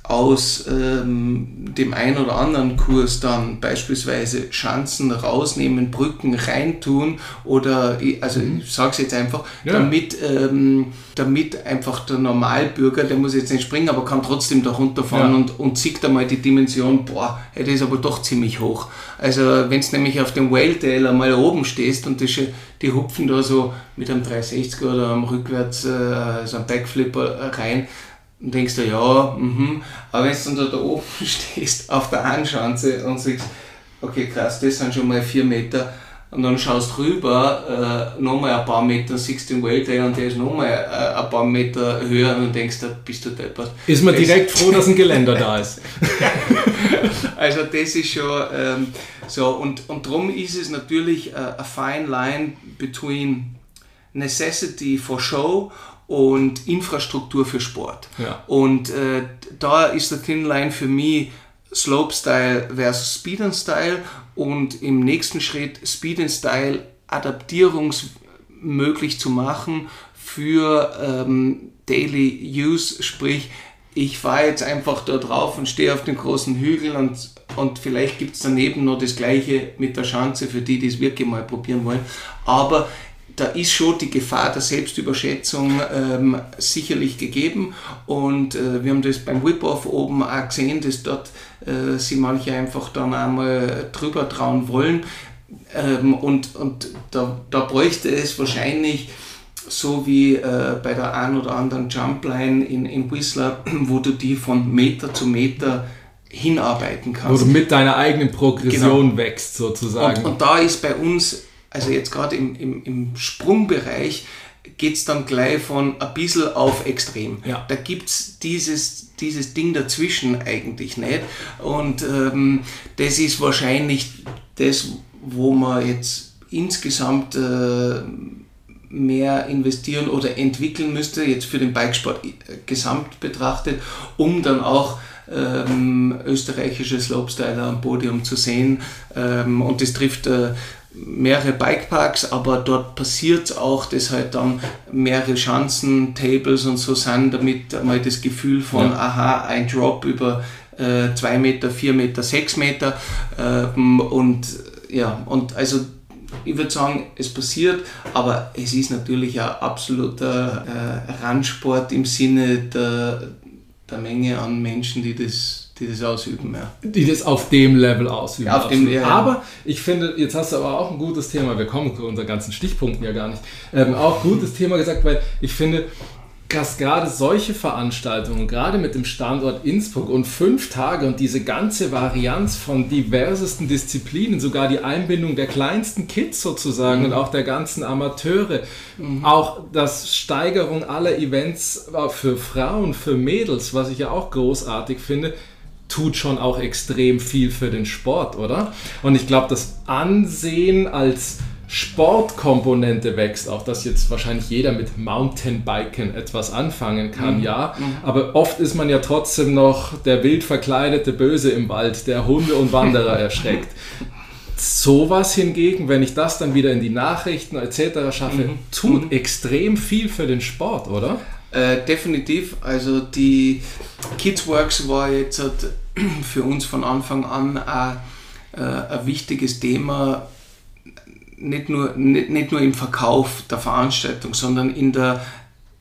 aus ähm, dem einen oder anderen Kurs dann beispielsweise Schanzen rausnehmen, Brücken reintun oder, also ich sage es jetzt einfach, Ja. damit, ähm, damit einfach der Normalbürger, der muss jetzt nicht springen, aber kann trotzdem da runterfahren Ja. und, und sieht einmal die Dimension, boah, hey, das ist aber doch ziemlich hoch. Also wenn du nämlich auf dem Whale einmal oben stehst und die, sch- die hupfen da so mit einem 360er oder einem Rückwärts, äh, so einem Backflipper rein, und denkst du, ja, mhm. aber wenn du dann da, oben stehst, auf der Anschanze und sagst, okay, krass, das sind schon mal vier Meter, und dann schaust rüber, äh, nochmal ein paar Meter, siehst den Welltail und der ist nochmal äh, ein paar Meter höher und denkst, da bist du deppert. Ist man Das- direkt froh, dass ein Geländer da ist. Also das ist schon ähm, so und, und darum ist es natürlich äh, a fine line between necessity for show und Infrastruktur für Sport. Ja. Und äh, da ist der Thin Line für mich Slopestyle versus Speed and Style und im nächsten Schritt Speed and Style adaptierungsmöglich zu machen für ähm, Daily Use, sprich ich fahre jetzt einfach da drauf und stehe auf den großen Hügel und, und vielleicht gibt es daneben noch das gleiche mit der Schanze für die, die es wirklich mal probieren wollen. Aber da ist schon die Gefahr der Selbstüberschätzung ähm, sicherlich gegeben und äh, wir haben das beim Whip-Off oben auch gesehen, dass dort äh, sie manche einfach dann einmal drüber trauen wollen ähm, und, und da, da bräuchte es wahrscheinlich so wie äh, bei der einen oder anderen Jumpline in, in Whistler, wo du die von Meter zu Meter hinarbeiten Wo kannst. du mit deiner eigenen Progression wächst, sozusagen. Und, und da ist bei uns, also jetzt gerade im, im, im Sprungbereich, geht es dann gleich von ein bisschen auf extrem. Ja. Da gibt es dieses, dieses Ding dazwischen eigentlich nicht. Und ähm, das ist wahrscheinlich das, wo man jetzt insgesamt äh, mehr investieren oder entwickeln müsste, jetzt für den Bikesport äh, gesamt betrachtet, um dann auch ähm, österreichische Slopestyler am Podium zu sehen. Ähm, und das trifft äh, mehrere Bikeparks, aber dort passiert auch, dass halt dann mehrere Schanzen, Tables und so sind, damit mal das Gefühl von, Ja. aha, ein Drop über 2 Meter, 4 Meter, 6 Meter ähm, und ja, und also ich würde sagen, es passiert, aber es ist natürlich ein absoluter äh, Randsport im Sinne der, der Menge an Menschen, die das die das ausüben, ja. Die das auf dem Level ausüben. Ja, auf dem, ja, ja. Aber ich finde, jetzt hast du aber auch ein gutes Thema, wir kommen zu unseren ganzen Stichpunkten ja gar nicht, ähm, auch gutes Thema gesagt, weil ich finde, dass gerade solche Veranstaltungen, gerade mit dem Standort Innsbruck und fünf Tage und diese ganze Varianz von diversesten Disziplinen, sogar die Einbindung der kleinsten Kids sozusagen mhm. und auch der ganzen Amateure, mhm. auch das Steigerung aller Events für Frauen, für Mädels, was ich ja auch großartig finde, tut schon auch extrem viel für den Sport, oder? Und ich glaube, das Ansehen als Sportkomponente wächst, auch dass jetzt wahrscheinlich jeder mit Mountainbiken etwas anfangen kann, mhm. ja. Mhm. Aber oft ist man ja trotzdem noch der wild verkleidete Böse im Wald, der Hunde und Wanderer erschreckt. Sowas hingegen, wenn ich das dann wieder in die Nachrichten etc. schaffe, mhm. tut mhm. extrem viel für den Sport, oder? Äh, definitiv. Also die Kidsworks war jetzt halt für uns von Anfang an ein, äh, ein wichtiges Thema, nicht nur, nicht, nicht nur im Verkauf der Veranstaltung, sondern in der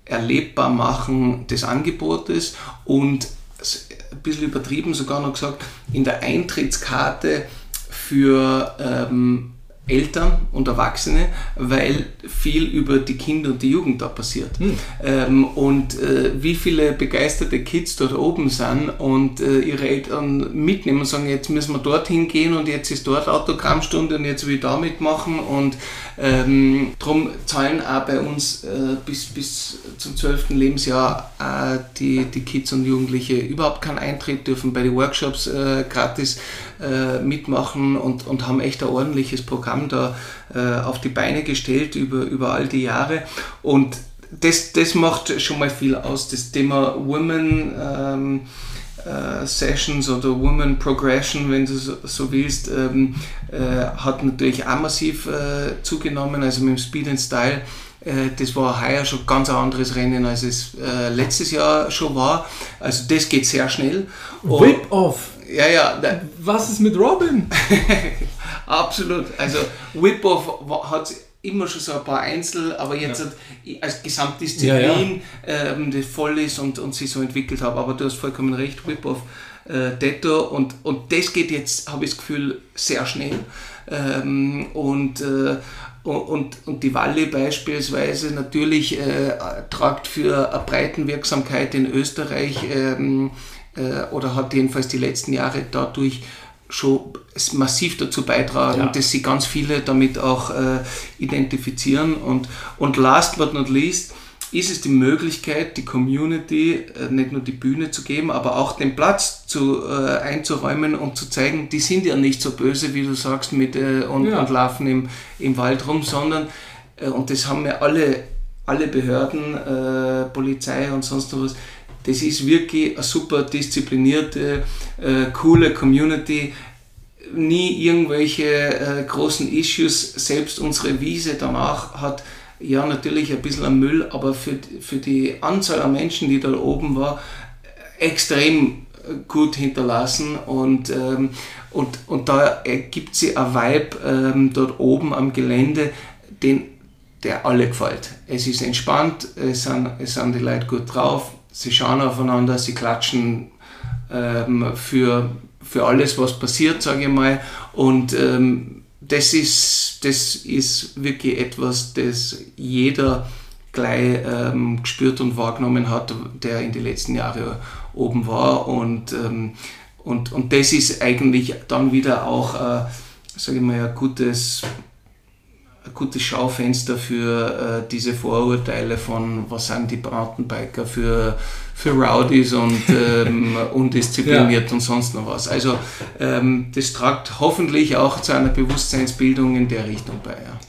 Erlebbarmachen des Angebotes und ein bisschen übertrieben sogar noch gesagt, in der Eintrittskarte für ähm, Eltern und Erwachsene, weil viel über die Kinder und die Jugend da passiert. Hm. Ähm, und äh, wie viele begeisterte Kids dort oben sind und äh, ihre Eltern mitnehmen und sagen, jetzt müssen wir dorthin gehen und jetzt ist dort Autogrammstunde und jetzt will ich da mitmachen und ähm, darum zahlen auch bei uns äh, bis, bis zum 12. Lebensjahr äh, die, die Kids und Jugendliche überhaupt keinen Eintritt, dürfen bei den Workshops äh, gratis äh, mitmachen und, und haben echt ein ordentliches Programm da äh, auf die Beine gestellt über, über all die Jahre. Und das, das macht schon mal viel aus. Das Thema Women ähm, äh, Sessions oder Women Progression, wenn du so, so willst, ähm, äh, hat natürlich auch massiv äh, zugenommen. Also mit dem Speed and Style äh, das war heuer schon ganz ein anderes Rennen, als es äh, letztes Jahr schon war. Also das geht sehr schnell. Whip-Off! Ja, ja. Was ist mit Robin? Absolut. Also Whip-Off hat immer schon so ein paar Einzel, aber jetzt ja. als Gesamtdisziplin, ja. Ähm, das voll ist und, und sich so entwickelt habe. Aber du hast vollkommen recht, Whip-Off, äh, Detto und, und das geht jetzt, habe ich das Gefühl, sehr schnell. Ähm, und, äh, und, und die Walle beispielsweise natürlich äh, tragt für eine Breitenwirksamkeit in Österreich ähm, äh, oder hat jedenfalls die letzten Jahre dadurch schon massiv dazu beitragen, ja. dass sie ganz viele damit auch äh, identifizieren. Und, und last but not least ist es die Möglichkeit, die Community äh, nicht nur die Bühne zu geben, aber auch den Platz zu, äh, einzuräumen und zu zeigen, die sind ja nicht so böse, wie du sagst, mit, äh, und, ja. und laufen im, im Wald rum, sondern, äh, und das haben ja alle, alle Behörden, äh, Polizei und sonst was, das ist wirklich eine super disziplinierte, äh, coole Community. Nie irgendwelche äh, großen Issues. Selbst unsere Wiese danach hat ja natürlich ein bisschen an Müll, aber für, für die Anzahl an Menschen, die da oben war, extrem gut hinterlassen und, ähm, und, und da ergibt sie ein Vibe ähm, dort oben am Gelände, den, der alle gefällt. Es ist entspannt, es sind, es sind die Leute gut drauf, sie schauen aufeinander, sie klatschen ähm, für, für alles, was passiert, sage ich mal. Und ähm, das, ist, das ist wirklich etwas, das jeder gleich ähm, gespürt und wahrgenommen hat, der in den letzten Jahren oben war. Und, ähm, und, und das ist eigentlich dann wieder auch, äh, sage ich mal, ein gutes gutes Schaufenster für äh, diese Vorurteile von, was sind die Mountainbiker für, für Rowdies und ähm, undiszipliniert ja. und sonst noch was. Also ähm, das tragt hoffentlich auch zu einer Bewusstseinsbildung in der Richtung bei. Ja.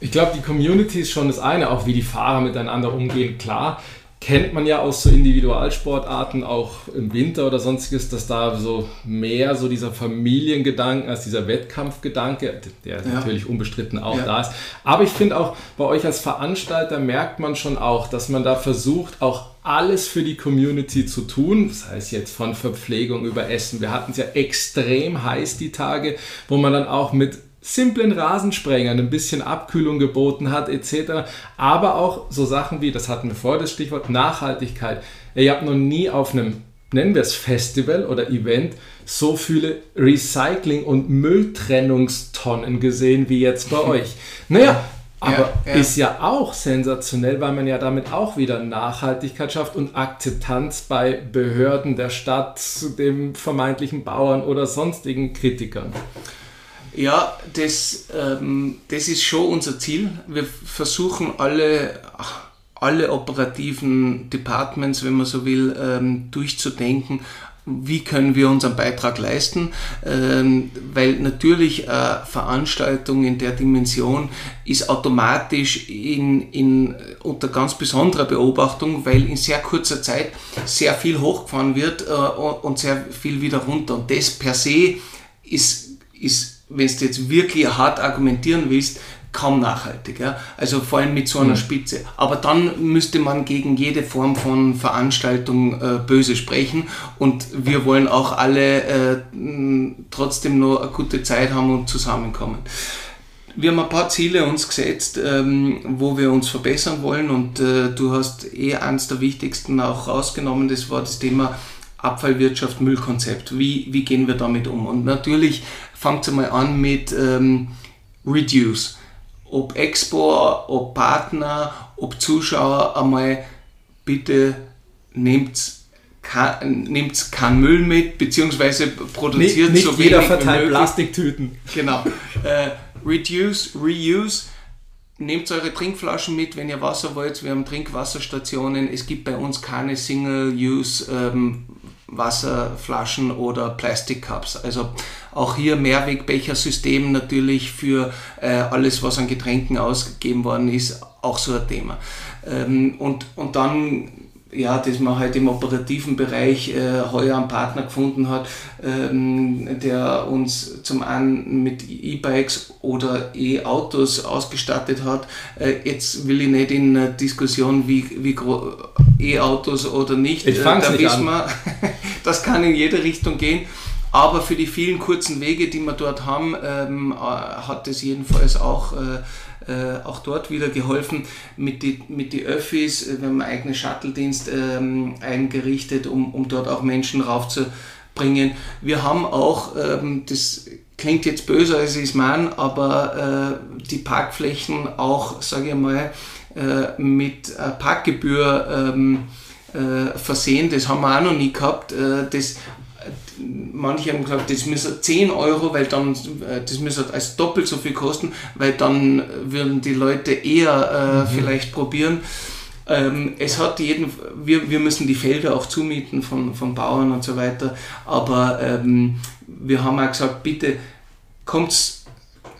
Ich glaube, die Community ist schon das eine, auch wie die Fahrer miteinander umgehen, klar kennt man ja aus so Individualsportarten, auch im Winter oder sonstiges, dass da so mehr so dieser Familiengedanke als dieser Wettkampfgedanke, der ja. natürlich unbestritten auch ja. da ist. Aber ich finde auch bei euch als Veranstalter merkt man schon auch, dass man da versucht, auch alles für die Community zu tun. Das heißt jetzt von Verpflegung über Essen. Wir hatten es ja extrem heiß die Tage, wo man dann auch mit simplen Rasensprengern ein bisschen Abkühlung geboten hat etc. Aber auch so Sachen wie, das hatten wir vor, das Stichwort Nachhaltigkeit. Ihr habt noch nie auf einem nennen wir es Festival oder Event, so viele Recycling- und Mülltrennungstonnen gesehen wie jetzt bei euch. Naja, aber ja, ja. ist ja auch sensationell, weil man ja damit auch wieder Nachhaltigkeit schafft und Akzeptanz bei Behörden der Stadt, dem vermeintlichen Bauern oder sonstigen Kritikern. Ja, das, ähm, das ist schon unser Ziel. Wir versuchen alle, alle operativen Departments, wenn man so will, ähm, durchzudenken, wie können wir unseren Beitrag leisten, ähm, weil natürlich eine Veranstaltung in der Dimension ist automatisch in, in, unter ganz besonderer Beobachtung, weil in sehr kurzer Zeit sehr viel hochgefahren wird äh, und sehr viel wieder runter. Und das per se ist, ist wenn du jetzt wirklich hart argumentieren willst, kaum nachhaltig. Ja? Also vor allem mit so einer mhm. Spitze. Aber dann müsste man gegen jede Form von Veranstaltung äh, böse sprechen und wir wollen auch alle äh, trotzdem noch eine gute Zeit haben und zusammenkommen. Wir haben ein paar Ziele uns gesetzt, ähm, wo wir uns verbessern wollen und äh, du hast eh eins der wichtigsten auch rausgenommen, das war das Thema Abfallwirtschaft, Müllkonzept. Wie, wie gehen wir damit um? Und natürlich fängt es einmal an mit ähm, Reduce ob Expo, ob Partner, ob Zuschauer einmal bitte nehmt nehmt keinen Müll mit, beziehungsweise produziert nicht, nicht so jeder wenig verteilt Plastiktüten. Genau. Äh, reduce, reuse. Nehmt eure Trinkflaschen mit, wenn ihr Wasser wollt. Wir haben Trinkwasserstationen. Es gibt bei uns keine Single-Use ähm, Wasserflaschen oder Plastic Cups. Also auch hier Mehrwegbechersystem natürlich für äh, alles, was an Getränken ausgegeben worden ist, auch so ein Thema. Ähm, und, und dann ja, dass man halt im operativen Bereich äh, heuer einen Partner gefunden hat, ähm, der uns zum einen mit E-Bikes oder E-Autos ausgestattet hat. Äh, jetzt will ich nicht in eine Diskussion, wie, wie E-Autos oder nicht. Ich äh, da nicht wissen wir, das kann in jede Richtung gehen. Aber für die vielen kurzen Wege, die wir dort haben, ähm, äh, hat es jedenfalls auch äh, äh, auch dort wieder geholfen mit den mit die Öffis. Äh, wir haben einen eigenen Shuttle-Dienst ähm, eingerichtet, um, um dort auch Menschen raufzubringen. Wir haben auch, ähm, das klingt jetzt böser als ich es meine, aber äh, die Parkflächen auch, sage ich mal, mit Parkgebühr ähm, äh, versehen. Das haben wir auch noch nie gehabt. Das manche haben gesagt, das müsse 10 Euro, weil dann, äh, das müsse als doppelt so viel kosten, weil dann würden die Leute eher äh, mhm. vielleicht probieren. Ähm, es hat jeden, wir, wir müssen die Felder auch zumieten von, von Bauern und so weiter, aber ähm, wir haben auch gesagt, bitte kommt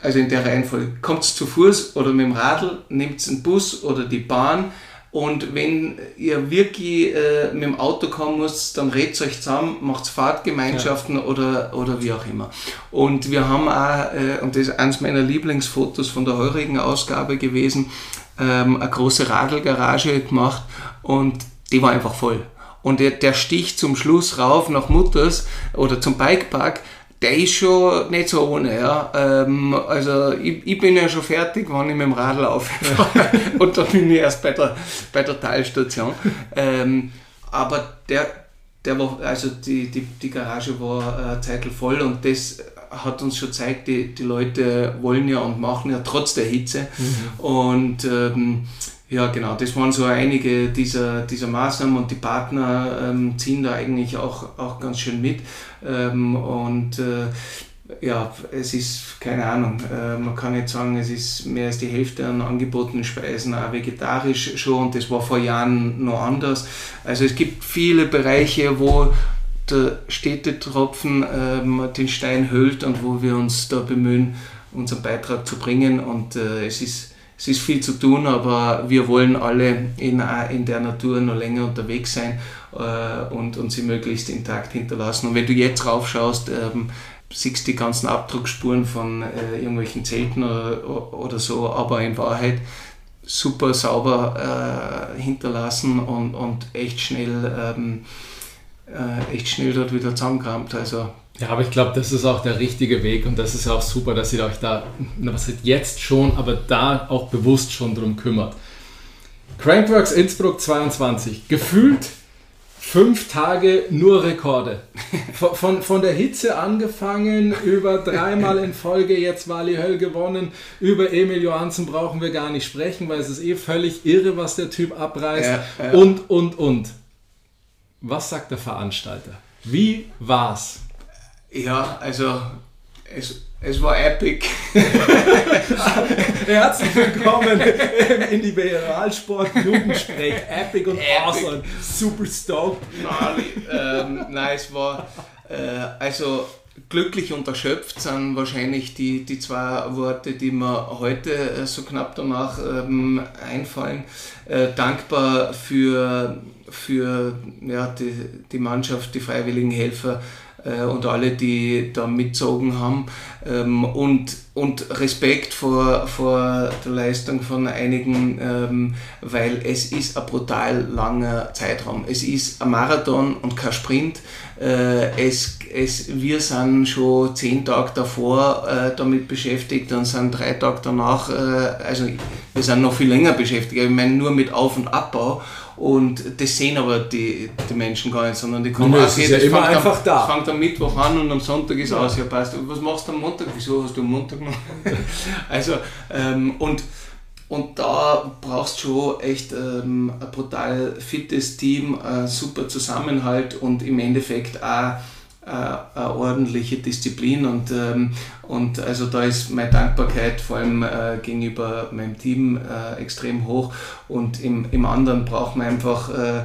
also in der Reihenfolge, kommt zu Fuß oder mit dem Radl, nehmt einen Bus oder die Bahn, und wenn ihr wirklich äh, mit dem Auto kommen müsst, dann redet euch zusammen, macht Fahrtgemeinschaften ja. oder, oder wie auch immer. Und wir haben auch, äh, und das ist eines meiner Lieblingsfotos von der heurigen Ausgabe gewesen, ähm, eine große Radlgarage gemacht und die war einfach voll. Und der, der Stich zum Schluss rauf nach Mutters oder zum Bikepark, der ist schon nicht so ohne. Ja. Ähm, also ich, ich, bin ja schon fertig, wenn ich mit dem Radl auffahre und dann bin ich erst bei der, bei der Teilstation. Ähm, aber der, der war, also die, die, die Garage war Zeit voll und das hat uns schon gezeigt, die, die Leute wollen ja und machen ja trotz der Hitze. Mhm. Und ähm, ja, genau, das waren so einige dieser, dieser Maßnahmen und die Partner ähm, ziehen da eigentlich auch, auch ganz schön mit. Ähm, und äh, ja, es ist, keine Ahnung, äh, man kann nicht sagen, es ist mehr als die Hälfte an angebotenen Speisen auch vegetarisch schon und das war vor Jahren noch anders. Also es gibt viele Bereiche, wo der Städtetropfen ähm, den Stein hüllt und wo wir uns da bemühen, unseren Beitrag zu bringen und äh, es ist es ist viel zu tun, aber wir wollen alle in, in der Natur noch länger unterwegs sein äh, und, und sie möglichst intakt hinterlassen. Und wenn du jetzt raufschaust, ähm, siehst die ganzen Abdruckspuren von äh, irgendwelchen Zelten oder, oder, so, aber in Wahrheit super sauber äh, hinterlassen und, und echt schnell ähm, äh, echt schnell dort wieder zusammengekramt. Also ja, aber ich glaube, das ist auch der richtige Weg und das ist ja auch super, dass ihr euch da, was jetzt schon, aber da auch bewusst schon drum kümmert. Crankworks Innsbruck 22. Gefühlt Fünf Tage nur Rekorde. Von, von, von, der Hitze angefangen, über dreimal in Folge jetzt Wally Höll gewonnen. Über Emil Johansen brauchen wir gar nicht sprechen, weil es ist eh völlig irre, was der Typ abreißt. Ja, ja. Und, und, und. Was sagt der Veranstalter? Wie war's? Ja, also es, es war epic. Herzlich willkommen in die Behralsport Jugendsprech. Epic und epic. awesome. Super stoked. Nein, ähm, nein es war äh, also glücklich und erschöpft sind wahrscheinlich die, die zwei Worte, die mir heute äh, so knapp danach ähm, einfallen. Äh, dankbar für, für ja, die, die Mannschaft, die freiwilligen Helfer, und alle, die da mitzogen haben. Ähm, und, und Respekt vor, vor der Leistung von einigen, ähm, weil es ist ein brutal langer Zeitraum. Es ist ein Marathon und kein Sprint. Äh, es, es, wir sind schon zehn Tage davor äh, damit beschäftigt und sind drei Tage danach, also wir sind noch viel länger beschäftigt, ich meine nur mit Auf- und Abbau. Und das sehen aber die, die Menschen gar nicht, sondern die kommen, Nö, okay, ja das immer einfach am, da. Das fängt am Mittwoch an und am Sonntag ist ja. aus, ja passt. Was machst du am Montag? Wieso hast du am Montag noch? also, ähm, und, und da brauchst du schon echt ähm, ein brutal fittes Team, ein super Zusammenhalt und im Endeffekt auch äh, eine ordentliche Disziplin. Und, ähm, und also da ist meine Dankbarkeit vor allem äh, gegenüber meinem Team äh, extrem hoch. Und im, im anderen braucht man einfach äh,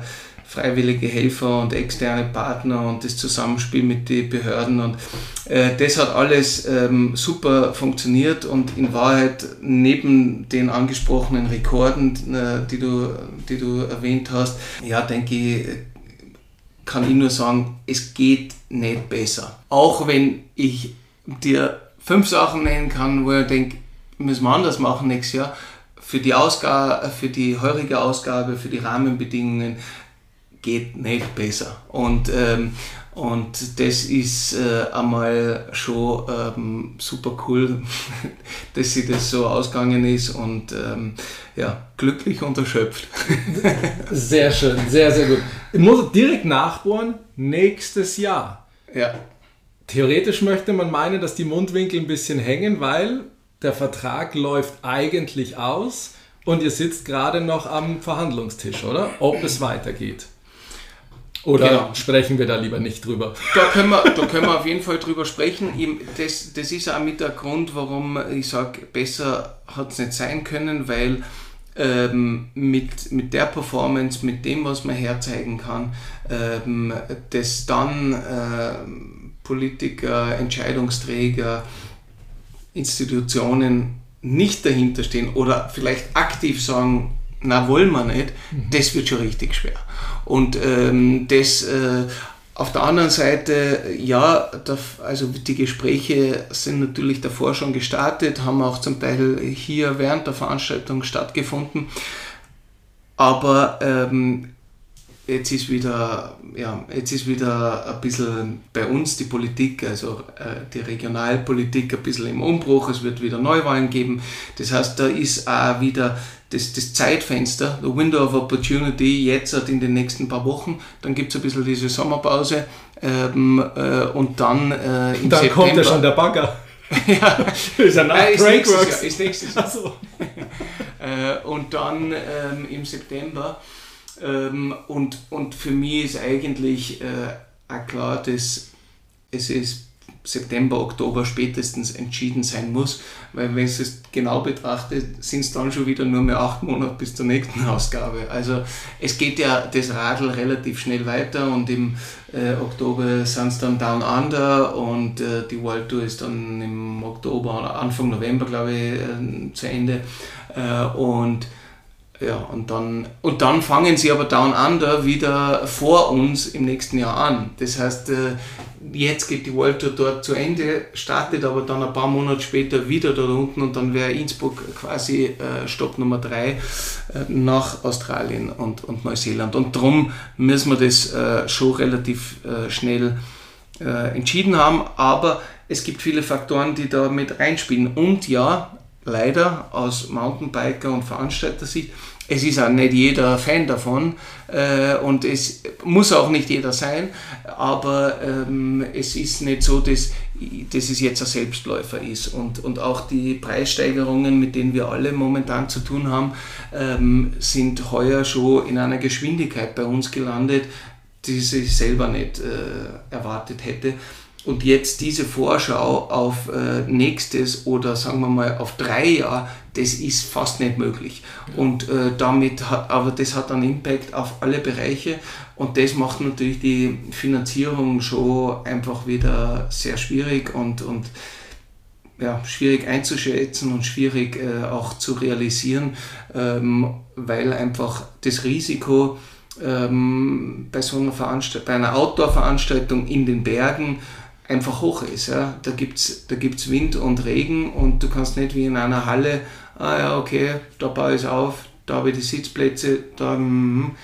freiwillige Helfer und externe Partner und das Zusammenspiel mit den Behörden und äh, das hat alles ähm, super funktioniert und in Wahrheit neben den angesprochenen Rekorden, äh, die, du, die du erwähnt hast, ja denke ich, kann ich nur sagen, es geht nicht besser. Auch wenn ich dir fünf Sachen nennen kann, wo ich denke, müssen wir anders machen nächstes Jahr. Für die Ausgabe, für die heurige Ausgabe, für die Rahmenbedingungen geht nicht besser. Und ähm, und das ist äh, einmal schon ähm, super cool, dass sie das so ausgegangen ist und ähm, ja, glücklich und erschöpft. Sehr schön, sehr, sehr gut. Ich muss direkt nachbohren, nächstes Jahr. Ja. Theoretisch möchte man meinen, dass die Mundwinkel ein bisschen hängen, weil der Vertrag läuft eigentlich aus und ihr sitzt gerade noch am Verhandlungstisch, oder? Ob es weitergeht. Oder genau. sprechen wir da lieber nicht drüber? Da können wir, da können wir auf jeden Fall drüber sprechen. Das, das ist auch mit der Grund, warum ich sage, besser hat es nicht sein können, weil ähm, mit, mit der Performance, mit dem, was man herzeigen kann, ähm, dass dann äh, Politiker, Entscheidungsträger, Institutionen nicht dahinter stehen oder vielleicht aktiv sagen, na wollen wir nicht, mhm. das wird schon richtig schwer. Und ähm, das äh, auf der anderen Seite, ja, also die Gespräche sind natürlich davor schon gestartet, haben auch zum Teil hier während der Veranstaltung stattgefunden. Aber ähm, jetzt ist wieder, ja, jetzt ist wieder ein bisschen bei uns die Politik, also äh, die Regionalpolitik ein bisschen im Umbruch, es wird wieder Neuwahlen geben. Das heißt, da ist auch wieder das, das Zeitfenster, the window of opportunity, jetzt in den nächsten paar Wochen, dann gibt es ein bisschen diese Sommerpause ähm, äh, und dann äh, im Dann September, kommt ja schon der Bagger. ja, ist ja nach ist nächstes Jahr. Ist nächstes Jahr. So. äh, und dann ähm, im September ähm, und, und für mich ist eigentlich äh, auch klar, dass es ist September, Oktober spätestens entschieden sein muss, weil wenn es genau betrachtet, sind es dann schon wieder nur mehr acht Monate bis zur nächsten Ausgabe. Also es geht ja das Radl relativ schnell weiter und im äh, Oktober sind es dann Down Under und äh, die World Tour ist dann im Oktober Anfang November, glaube ich, äh, zu Ende. Äh, und ja, und dann, und dann fangen sie aber Down Under wieder vor uns im nächsten Jahr an. Das heißt, äh, jetzt geht die World Tour dort zu Ende, startet aber dann ein paar Monate später wieder dort unten und dann wäre Innsbruck quasi äh, Stopp Nummer 3 äh, nach Australien und, und Neuseeland. Und darum müssen wir das schon relativ schnell entschieden haben. Aber es gibt viele Faktoren, die da mit reinspielen. Und ja, leider aus Mountainbiker und Veranstalter-Sicht es ist auch nicht jeder Fan davon äh, und es muss auch nicht jeder sein, aber ähm, es ist nicht so, dass, dass es jetzt ein Selbstläufer ist. Und, und auch die Preissteigerungen, mit denen wir alle momentan zu tun haben, ähm, sind heuer schon in einer Geschwindigkeit bei uns gelandet, die ich selber nicht äh, erwartet hätte. Und jetzt diese Vorschau auf äh, nächstes oder sagen wir mal auf drei Jahre, das ist fast nicht möglich. Und äh, damit hat, aber das hat einen Impact auf alle Bereiche und das macht natürlich die Finanzierung schon einfach wieder sehr schwierig und, und ja, schwierig einzuschätzen und schwierig äh, auch zu realisieren, ähm, weil einfach das Risiko ähm, bei so einer, bei einer Outdoor-Veranstaltung in den Bergen einfach hoch ist. Ja. Da gibt es da gibt's Wind und Regen und du kannst nicht wie in einer Halle, ah ja, okay, da baue ich es auf, da habe ich die Sitzplätze, da, mm,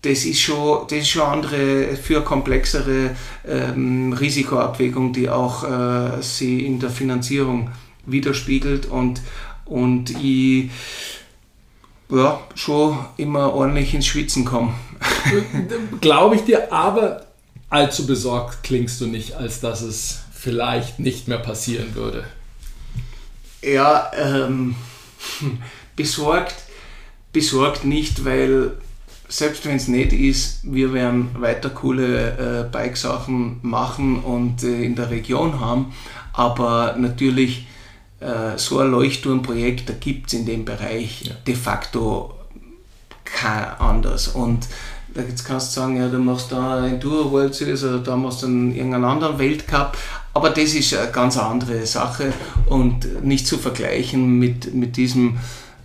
das ist schon, das ist schon andere, für komplexere ähm, Risikoabwägung, die auch äh, sie in der Finanzierung widerspiegelt und, und ich ja, schon immer ordentlich ins Schwitzen komme. Glaube ich dir, aber allzu besorgt klingst du nicht, als dass es vielleicht nicht mehr passieren würde. Ja, ähm, besorgt, besorgt nicht, weil selbst wenn es nicht ist, wir werden weiter coole äh, Bike-Sachen machen und äh, in der Region haben. Aber natürlich, äh, so ein Leuchtturmprojekt, da gibt es in dem Bereich ja. de facto kein anders. Und Jetzt kannst du sagen, ja, du machst da ein Tour World Series oder da machst du einen, irgendeinen anderen Weltcup. Aber das ist eine ganz andere Sache und nicht zu vergleichen mit, mit diesem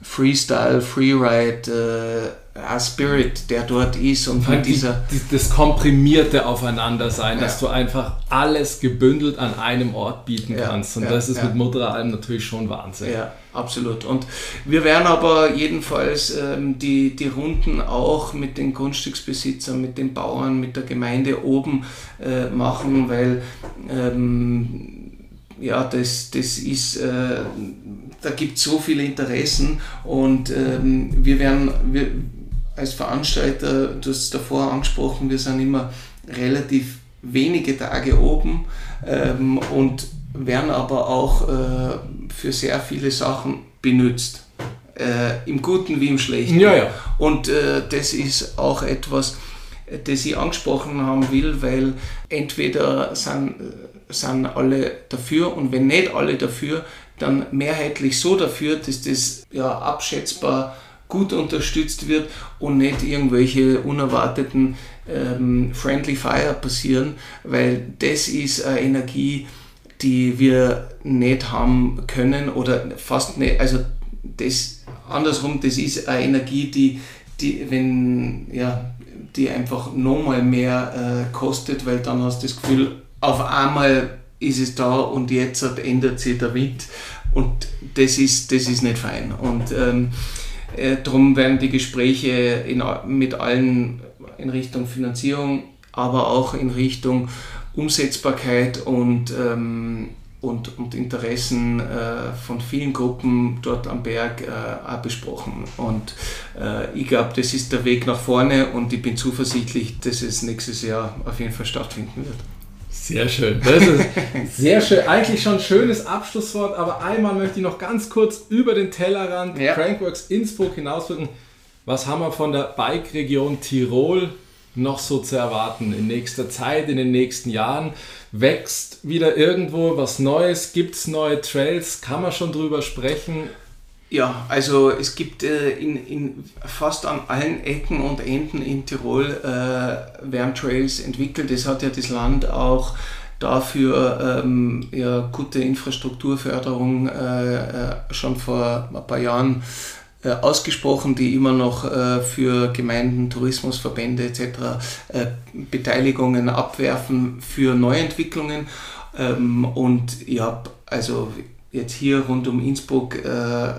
Freestyle, Freeride, äh, Spirit, der dort ist und von dieser. Die, das komprimierte Aufeinandersein, ja. dass du einfach alles gebündelt an einem Ort bieten ja, kannst. Und ja, das ist mit Motorradalm natürlich schon Wahnsinn. Ja, absolut. Und wir werden aber jedenfalls ähm, die, die Runden auch mit den Grundstücksbesitzern, mit den Bauern, mit der Gemeinde oben äh, machen, weil ähm, ja, das, das ist, äh, da gibt es so viele Interessen und ähm, wir werden, wir, als Veranstalter, du hast es davor angesprochen, wir sind immer relativ wenige Tage oben ähm, und werden aber auch äh, für sehr viele Sachen benutzt. Äh, Im Guten wie im Schlechten. Ja, ja. Und äh, das ist auch etwas, das ich angesprochen haben will, weil entweder sind, sind alle dafür und wenn nicht alle dafür, dann mehrheitlich so dafür, dass das ja abschätzbar gut unterstützt wird und nicht irgendwelche unerwarteten ähm, Friendly Fire passieren, weil das ist eine Energie, die wir nicht haben können oder fast nicht, also das andersrum, das ist eine Energie, die, die wenn, ja, die einfach nochmal mehr äh, kostet, weil dann hast du das Gefühl, auf einmal ist es da und jetzt ändert sich der Wind und das ist, das ist nicht fein. Und ähm, äh, darum werden die Gespräche in, mit allen in Richtung Finanzierung, aber auch in Richtung Umsetzbarkeit und, ähm, und, und Interessen äh, von vielen Gruppen dort am Berg äh, auch besprochen. Und äh, ich glaube, das ist der Weg nach vorne und ich bin zuversichtlich, dass es nächstes Jahr auf jeden Fall stattfinden wird. Sehr schön. Das ist sehr schön. Eigentlich schon ein schönes Abschlusswort, aber einmal möchte ich noch ganz kurz über den Tellerrand ja. Crankworks Innsbruck hinauswirken. Was haben wir von der Bike-Region Tirol noch so zu erwarten in nächster Zeit, in den nächsten Jahren? Wächst wieder irgendwo was Neues? Gibt es neue Trails? Kann man schon drüber sprechen? Ja, also es gibt äh, in, in fast an allen Ecken und Enden in Tirol äh, werden Trails entwickelt. Es hat ja das Land auch dafür ähm, ja, gute Infrastrukturförderung äh, äh schon vor ein paar Jahren äh, ausgesprochen, die immer noch äh, für Gemeinden, Tourismusverbände etc. Beteiligungen abwerfen für Neuentwicklungen. Ähm, und ja, also jetzt hier rund um Innsbruck äh,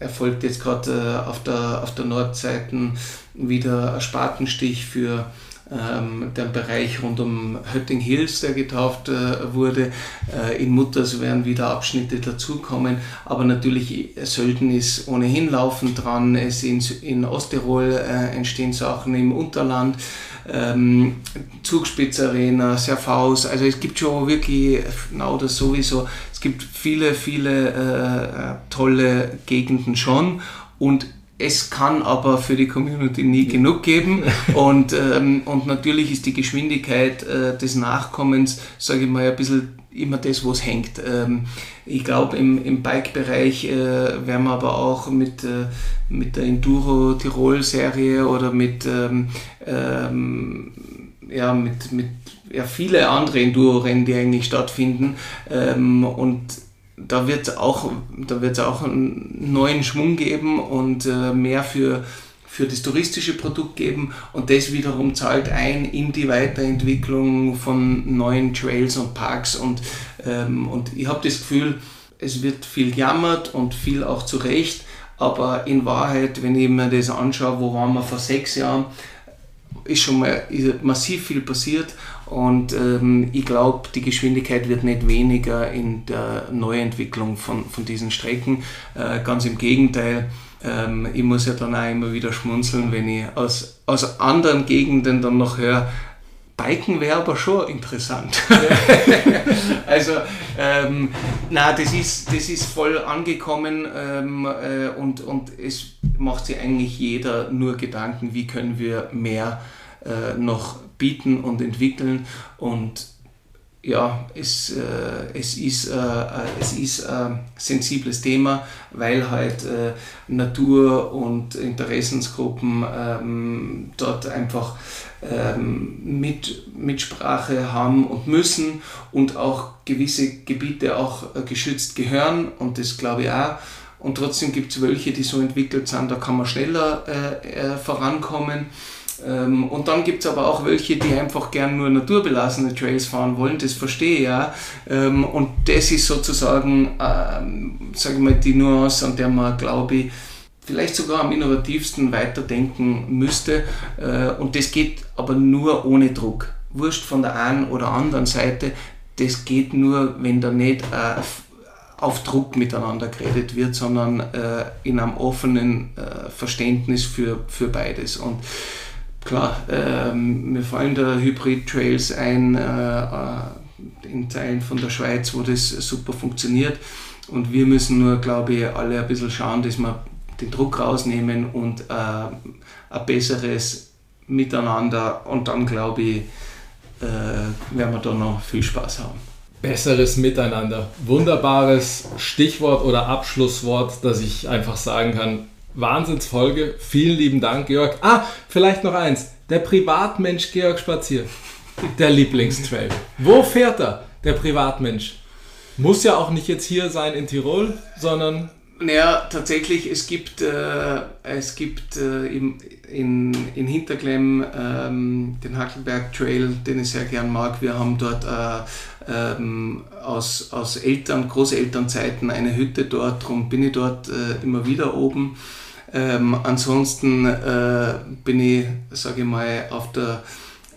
erfolgt jetzt gerade äh, auf, der, auf der Nordseite wieder ein Spatenstich für ähm, der Bereich rund um Hötting Hills, der getauft äh, wurde. Äh, in Mutters werden wieder Abschnitte dazukommen, aber natürlich Sölden ist ohnehin laufend dran. Es in, in Osttirol äh, entstehen Sachen im Unterland. Ähm, Zugspitzarena, Serfaus, also es gibt schon wirklich, na oder sowieso, es gibt viele, viele äh, tolle Gegenden schon und es kann aber für die Community nie genug geben und, ähm, und natürlich ist die Geschwindigkeit äh, des Nachkommens, sage ich mal, ein bisschen immer das, wo es hängt. Ähm, ich glaube, im, im Bike-Bereich äh, werden wir aber auch mit, äh, mit der Enduro Tirol-Serie oder mit, ähm, ähm, ja, mit, mit ja, viele andere Enduro-Rennen, die eigentlich stattfinden. Ähm, und da wird es auch, auch einen neuen Schwung geben und äh, mehr für, für das touristische Produkt geben und das wiederum zahlt ein in die Weiterentwicklung von neuen Trails und Parks und, ähm, und ich habe das Gefühl, es wird viel jammert und viel auch zu Recht, aber in Wahrheit, wenn ich mir das anschaue, wo waren wir vor sechs Jahren, ist schon mal massiv viel passiert und ähm, ich glaube, die Geschwindigkeit wird nicht weniger in der Neuentwicklung von, von diesen Strecken. Äh, ganz im Gegenteil. Ähm, ich muss ja dann auch immer wieder schmunzeln, wenn ich aus, aus anderen Gegenden dann noch höre, Biken wäre aber schon interessant. also, ähm, na, das ist, das ist voll angekommen ähm, äh, und, und es macht sich eigentlich jeder nur Gedanken, wie können wir mehr äh, noch bieten und entwickeln und ja, es, äh, es ist, äh, es ist ein sensibles Thema, weil halt äh, Natur und Interessensgruppen ähm, dort einfach ähm, mit, Mitsprache haben und müssen und auch gewisse Gebiete auch äh, geschützt gehören und das glaube ich auch. Und trotzdem gibt es welche, die so entwickelt sind, da kann man schneller äh, äh, vorankommen. Ähm, und dann gibt es aber auch welche, die einfach gern nur naturbelassene Trails fahren wollen, das verstehe ich ja. Ähm, und das ist sozusagen, ähm, sage ich mal, die Nuance, an der man, glaube ich, vielleicht sogar am innovativsten weiterdenken müsste. Äh, und das geht aber nur ohne Druck. Wurscht von der einen oder anderen Seite, das geht nur, wenn da nicht äh, auf Druck miteinander geredet wird, sondern äh, in einem offenen Verständnis für, für beides. Und klar, ähm, mir fallen da Hybrid-Trails ein äh, äh, in Teilen von der Schweiz, wo das super funktioniert. Und wir müssen nur, glaube ich, alle ein bisschen schauen, dass wir den Druck rausnehmen und äh, ein besseres Miteinander. Und dann, glaube ich, äh, werden wir da noch viel Spaß haben. Besseres Miteinander. Wunderbares Stichwort oder Abschlusswort, dass ich einfach sagen kann, Wahnsinnsfolge. Vielen lieben Dank, Georg. Ah, vielleicht noch eins. Der Privatmensch Georg Spazier. Der Lieblingstrail. Wo fährt er, der Privatmensch? Muss ja auch nicht jetzt hier sein in Tirol, sondern. Naja, tatsächlich, es gibt, äh, es gibt äh, im, in, in Hinterklemm ähm, den Hackelberg Trail, den ich sehr gern mag. Wir haben dort äh, ähm, aus, aus Eltern, Großelternzeiten eine Hütte dort, darum bin ich dort äh, immer wieder oben. Ähm, ansonsten äh, bin ich, sage ich mal, auf der,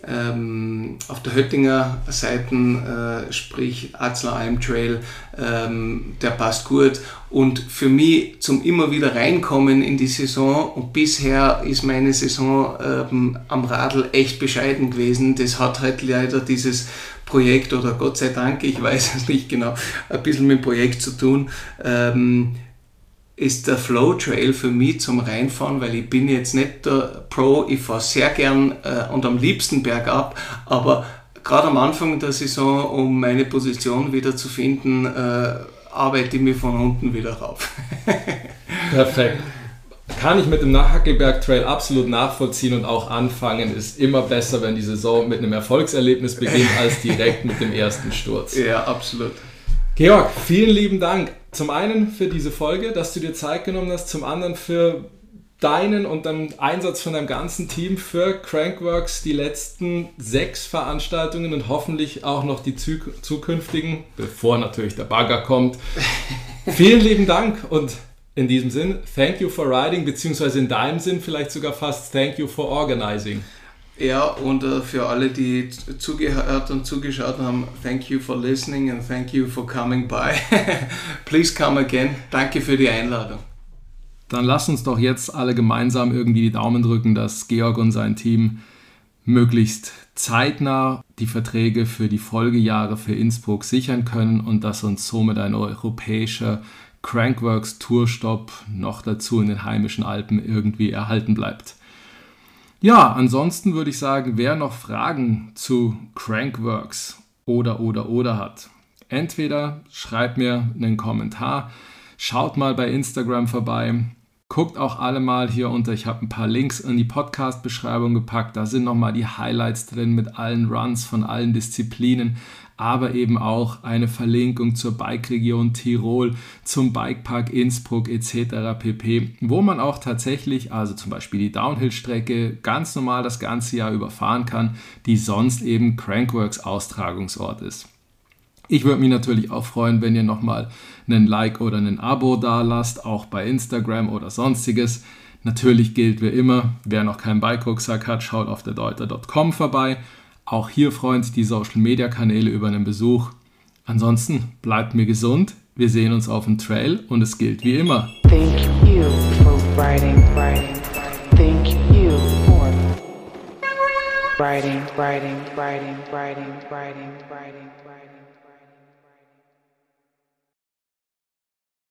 ähm, auf der Höttinger Seite, äh, sprich Atzleralm Trail, ähm, der passt gut. Und für mich zum immer wieder reinkommen in die Saison, und bisher ist meine Saison ähm, am Radl echt bescheiden gewesen. Das hat halt leider dieses Projekt oder Gott sei Dank, ich weiß es nicht genau, ein bisschen mit dem Projekt zu tun. Ähm, ist der Flow Trail für mich zum Reinfahren, weil ich bin jetzt nicht der Pro, ich fahre sehr gern äh, und am liebsten bergab, aber gerade am Anfang der Saison, um meine Position wieder zu finden, äh, arbeite ich mir von unten wieder rauf. Perfekt. Kann ich mit dem Hackelberg Trail absolut nachvollziehen und auch anfangen. Ist immer besser, wenn die Saison mit einem Erfolgserlebnis beginnt, als direkt mit dem ersten Sturz. Ja, absolut. Georg, vielen lieben Dank. Zum einen für diese Folge, dass du dir Zeit genommen hast, zum anderen für deinen und den Einsatz von deinem ganzen Team für Crankworks die letzten sechs Veranstaltungen und hoffentlich auch noch die zukünftigen, bevor natürlich der Bagger kommt. Vielen lieben Dank und in diesem Sinn, thank you for riding, beziehungsweise in deinem Sinn vielleicht sogar fast thank you for organizing. Ja, und uh, für alle, die zugehört und zugeschaut haben, thank you for listening and thank you for coming by. Please come again. Danke für die Einladung. Dann lass uns doch jetzt alle gemeinsam irgendwie die Daumen drücken, dass Georg und sein Team möglichst zeitnah die Verträge für die Folgejahre für Innsbruck sichern können und dass uns somit ein europäischer Crankworks Tourstopp noch dazu in den heimischen Alpen irgendwie erhalten bleibt. Ja, ansonsten würde ich sagen, wer noch Fragen zu Crankworks oder oder oder hat, entweder schreibt mir einen Kommentar, schaut mal bei Instagram vorbei, guckt auch alle mal hier unter, ich habe ein paar Links in die Podcast-Beschreibung gepackt, da sind nochmal die Highlights drin mit allen Runs von allen Disziplinen, aber eben auch eine Verlinkung zur Bike-Region Tirol, zum Bikepark Innsbruck etc. pp, wo man auch tatsächlich, also zum Beispiel die Downhill-Strecke, ganz normal das ganze Jahr überfahren kann, die sonst eben Crankworks Austragungsort ist. Ich würde mich natürlich auch freuen, wenn ihr nochmal einen Like oder ein Abo da lasst, auch bei Instagram oder sonstiges. Natürlich gilt wie immer, wer noch keinen Bike-Rucksack hat, schaut auf der deuter.com vorbei auch hier freuen sich die Social Media Kanäle über einen Besuch. Ansonsten bleibt mir gesund, wir sehen uns auf dem Trail und es gilt wie immer. Thank you for writing, writing, Thank you for writing, writing, writing, writing, writing, writing.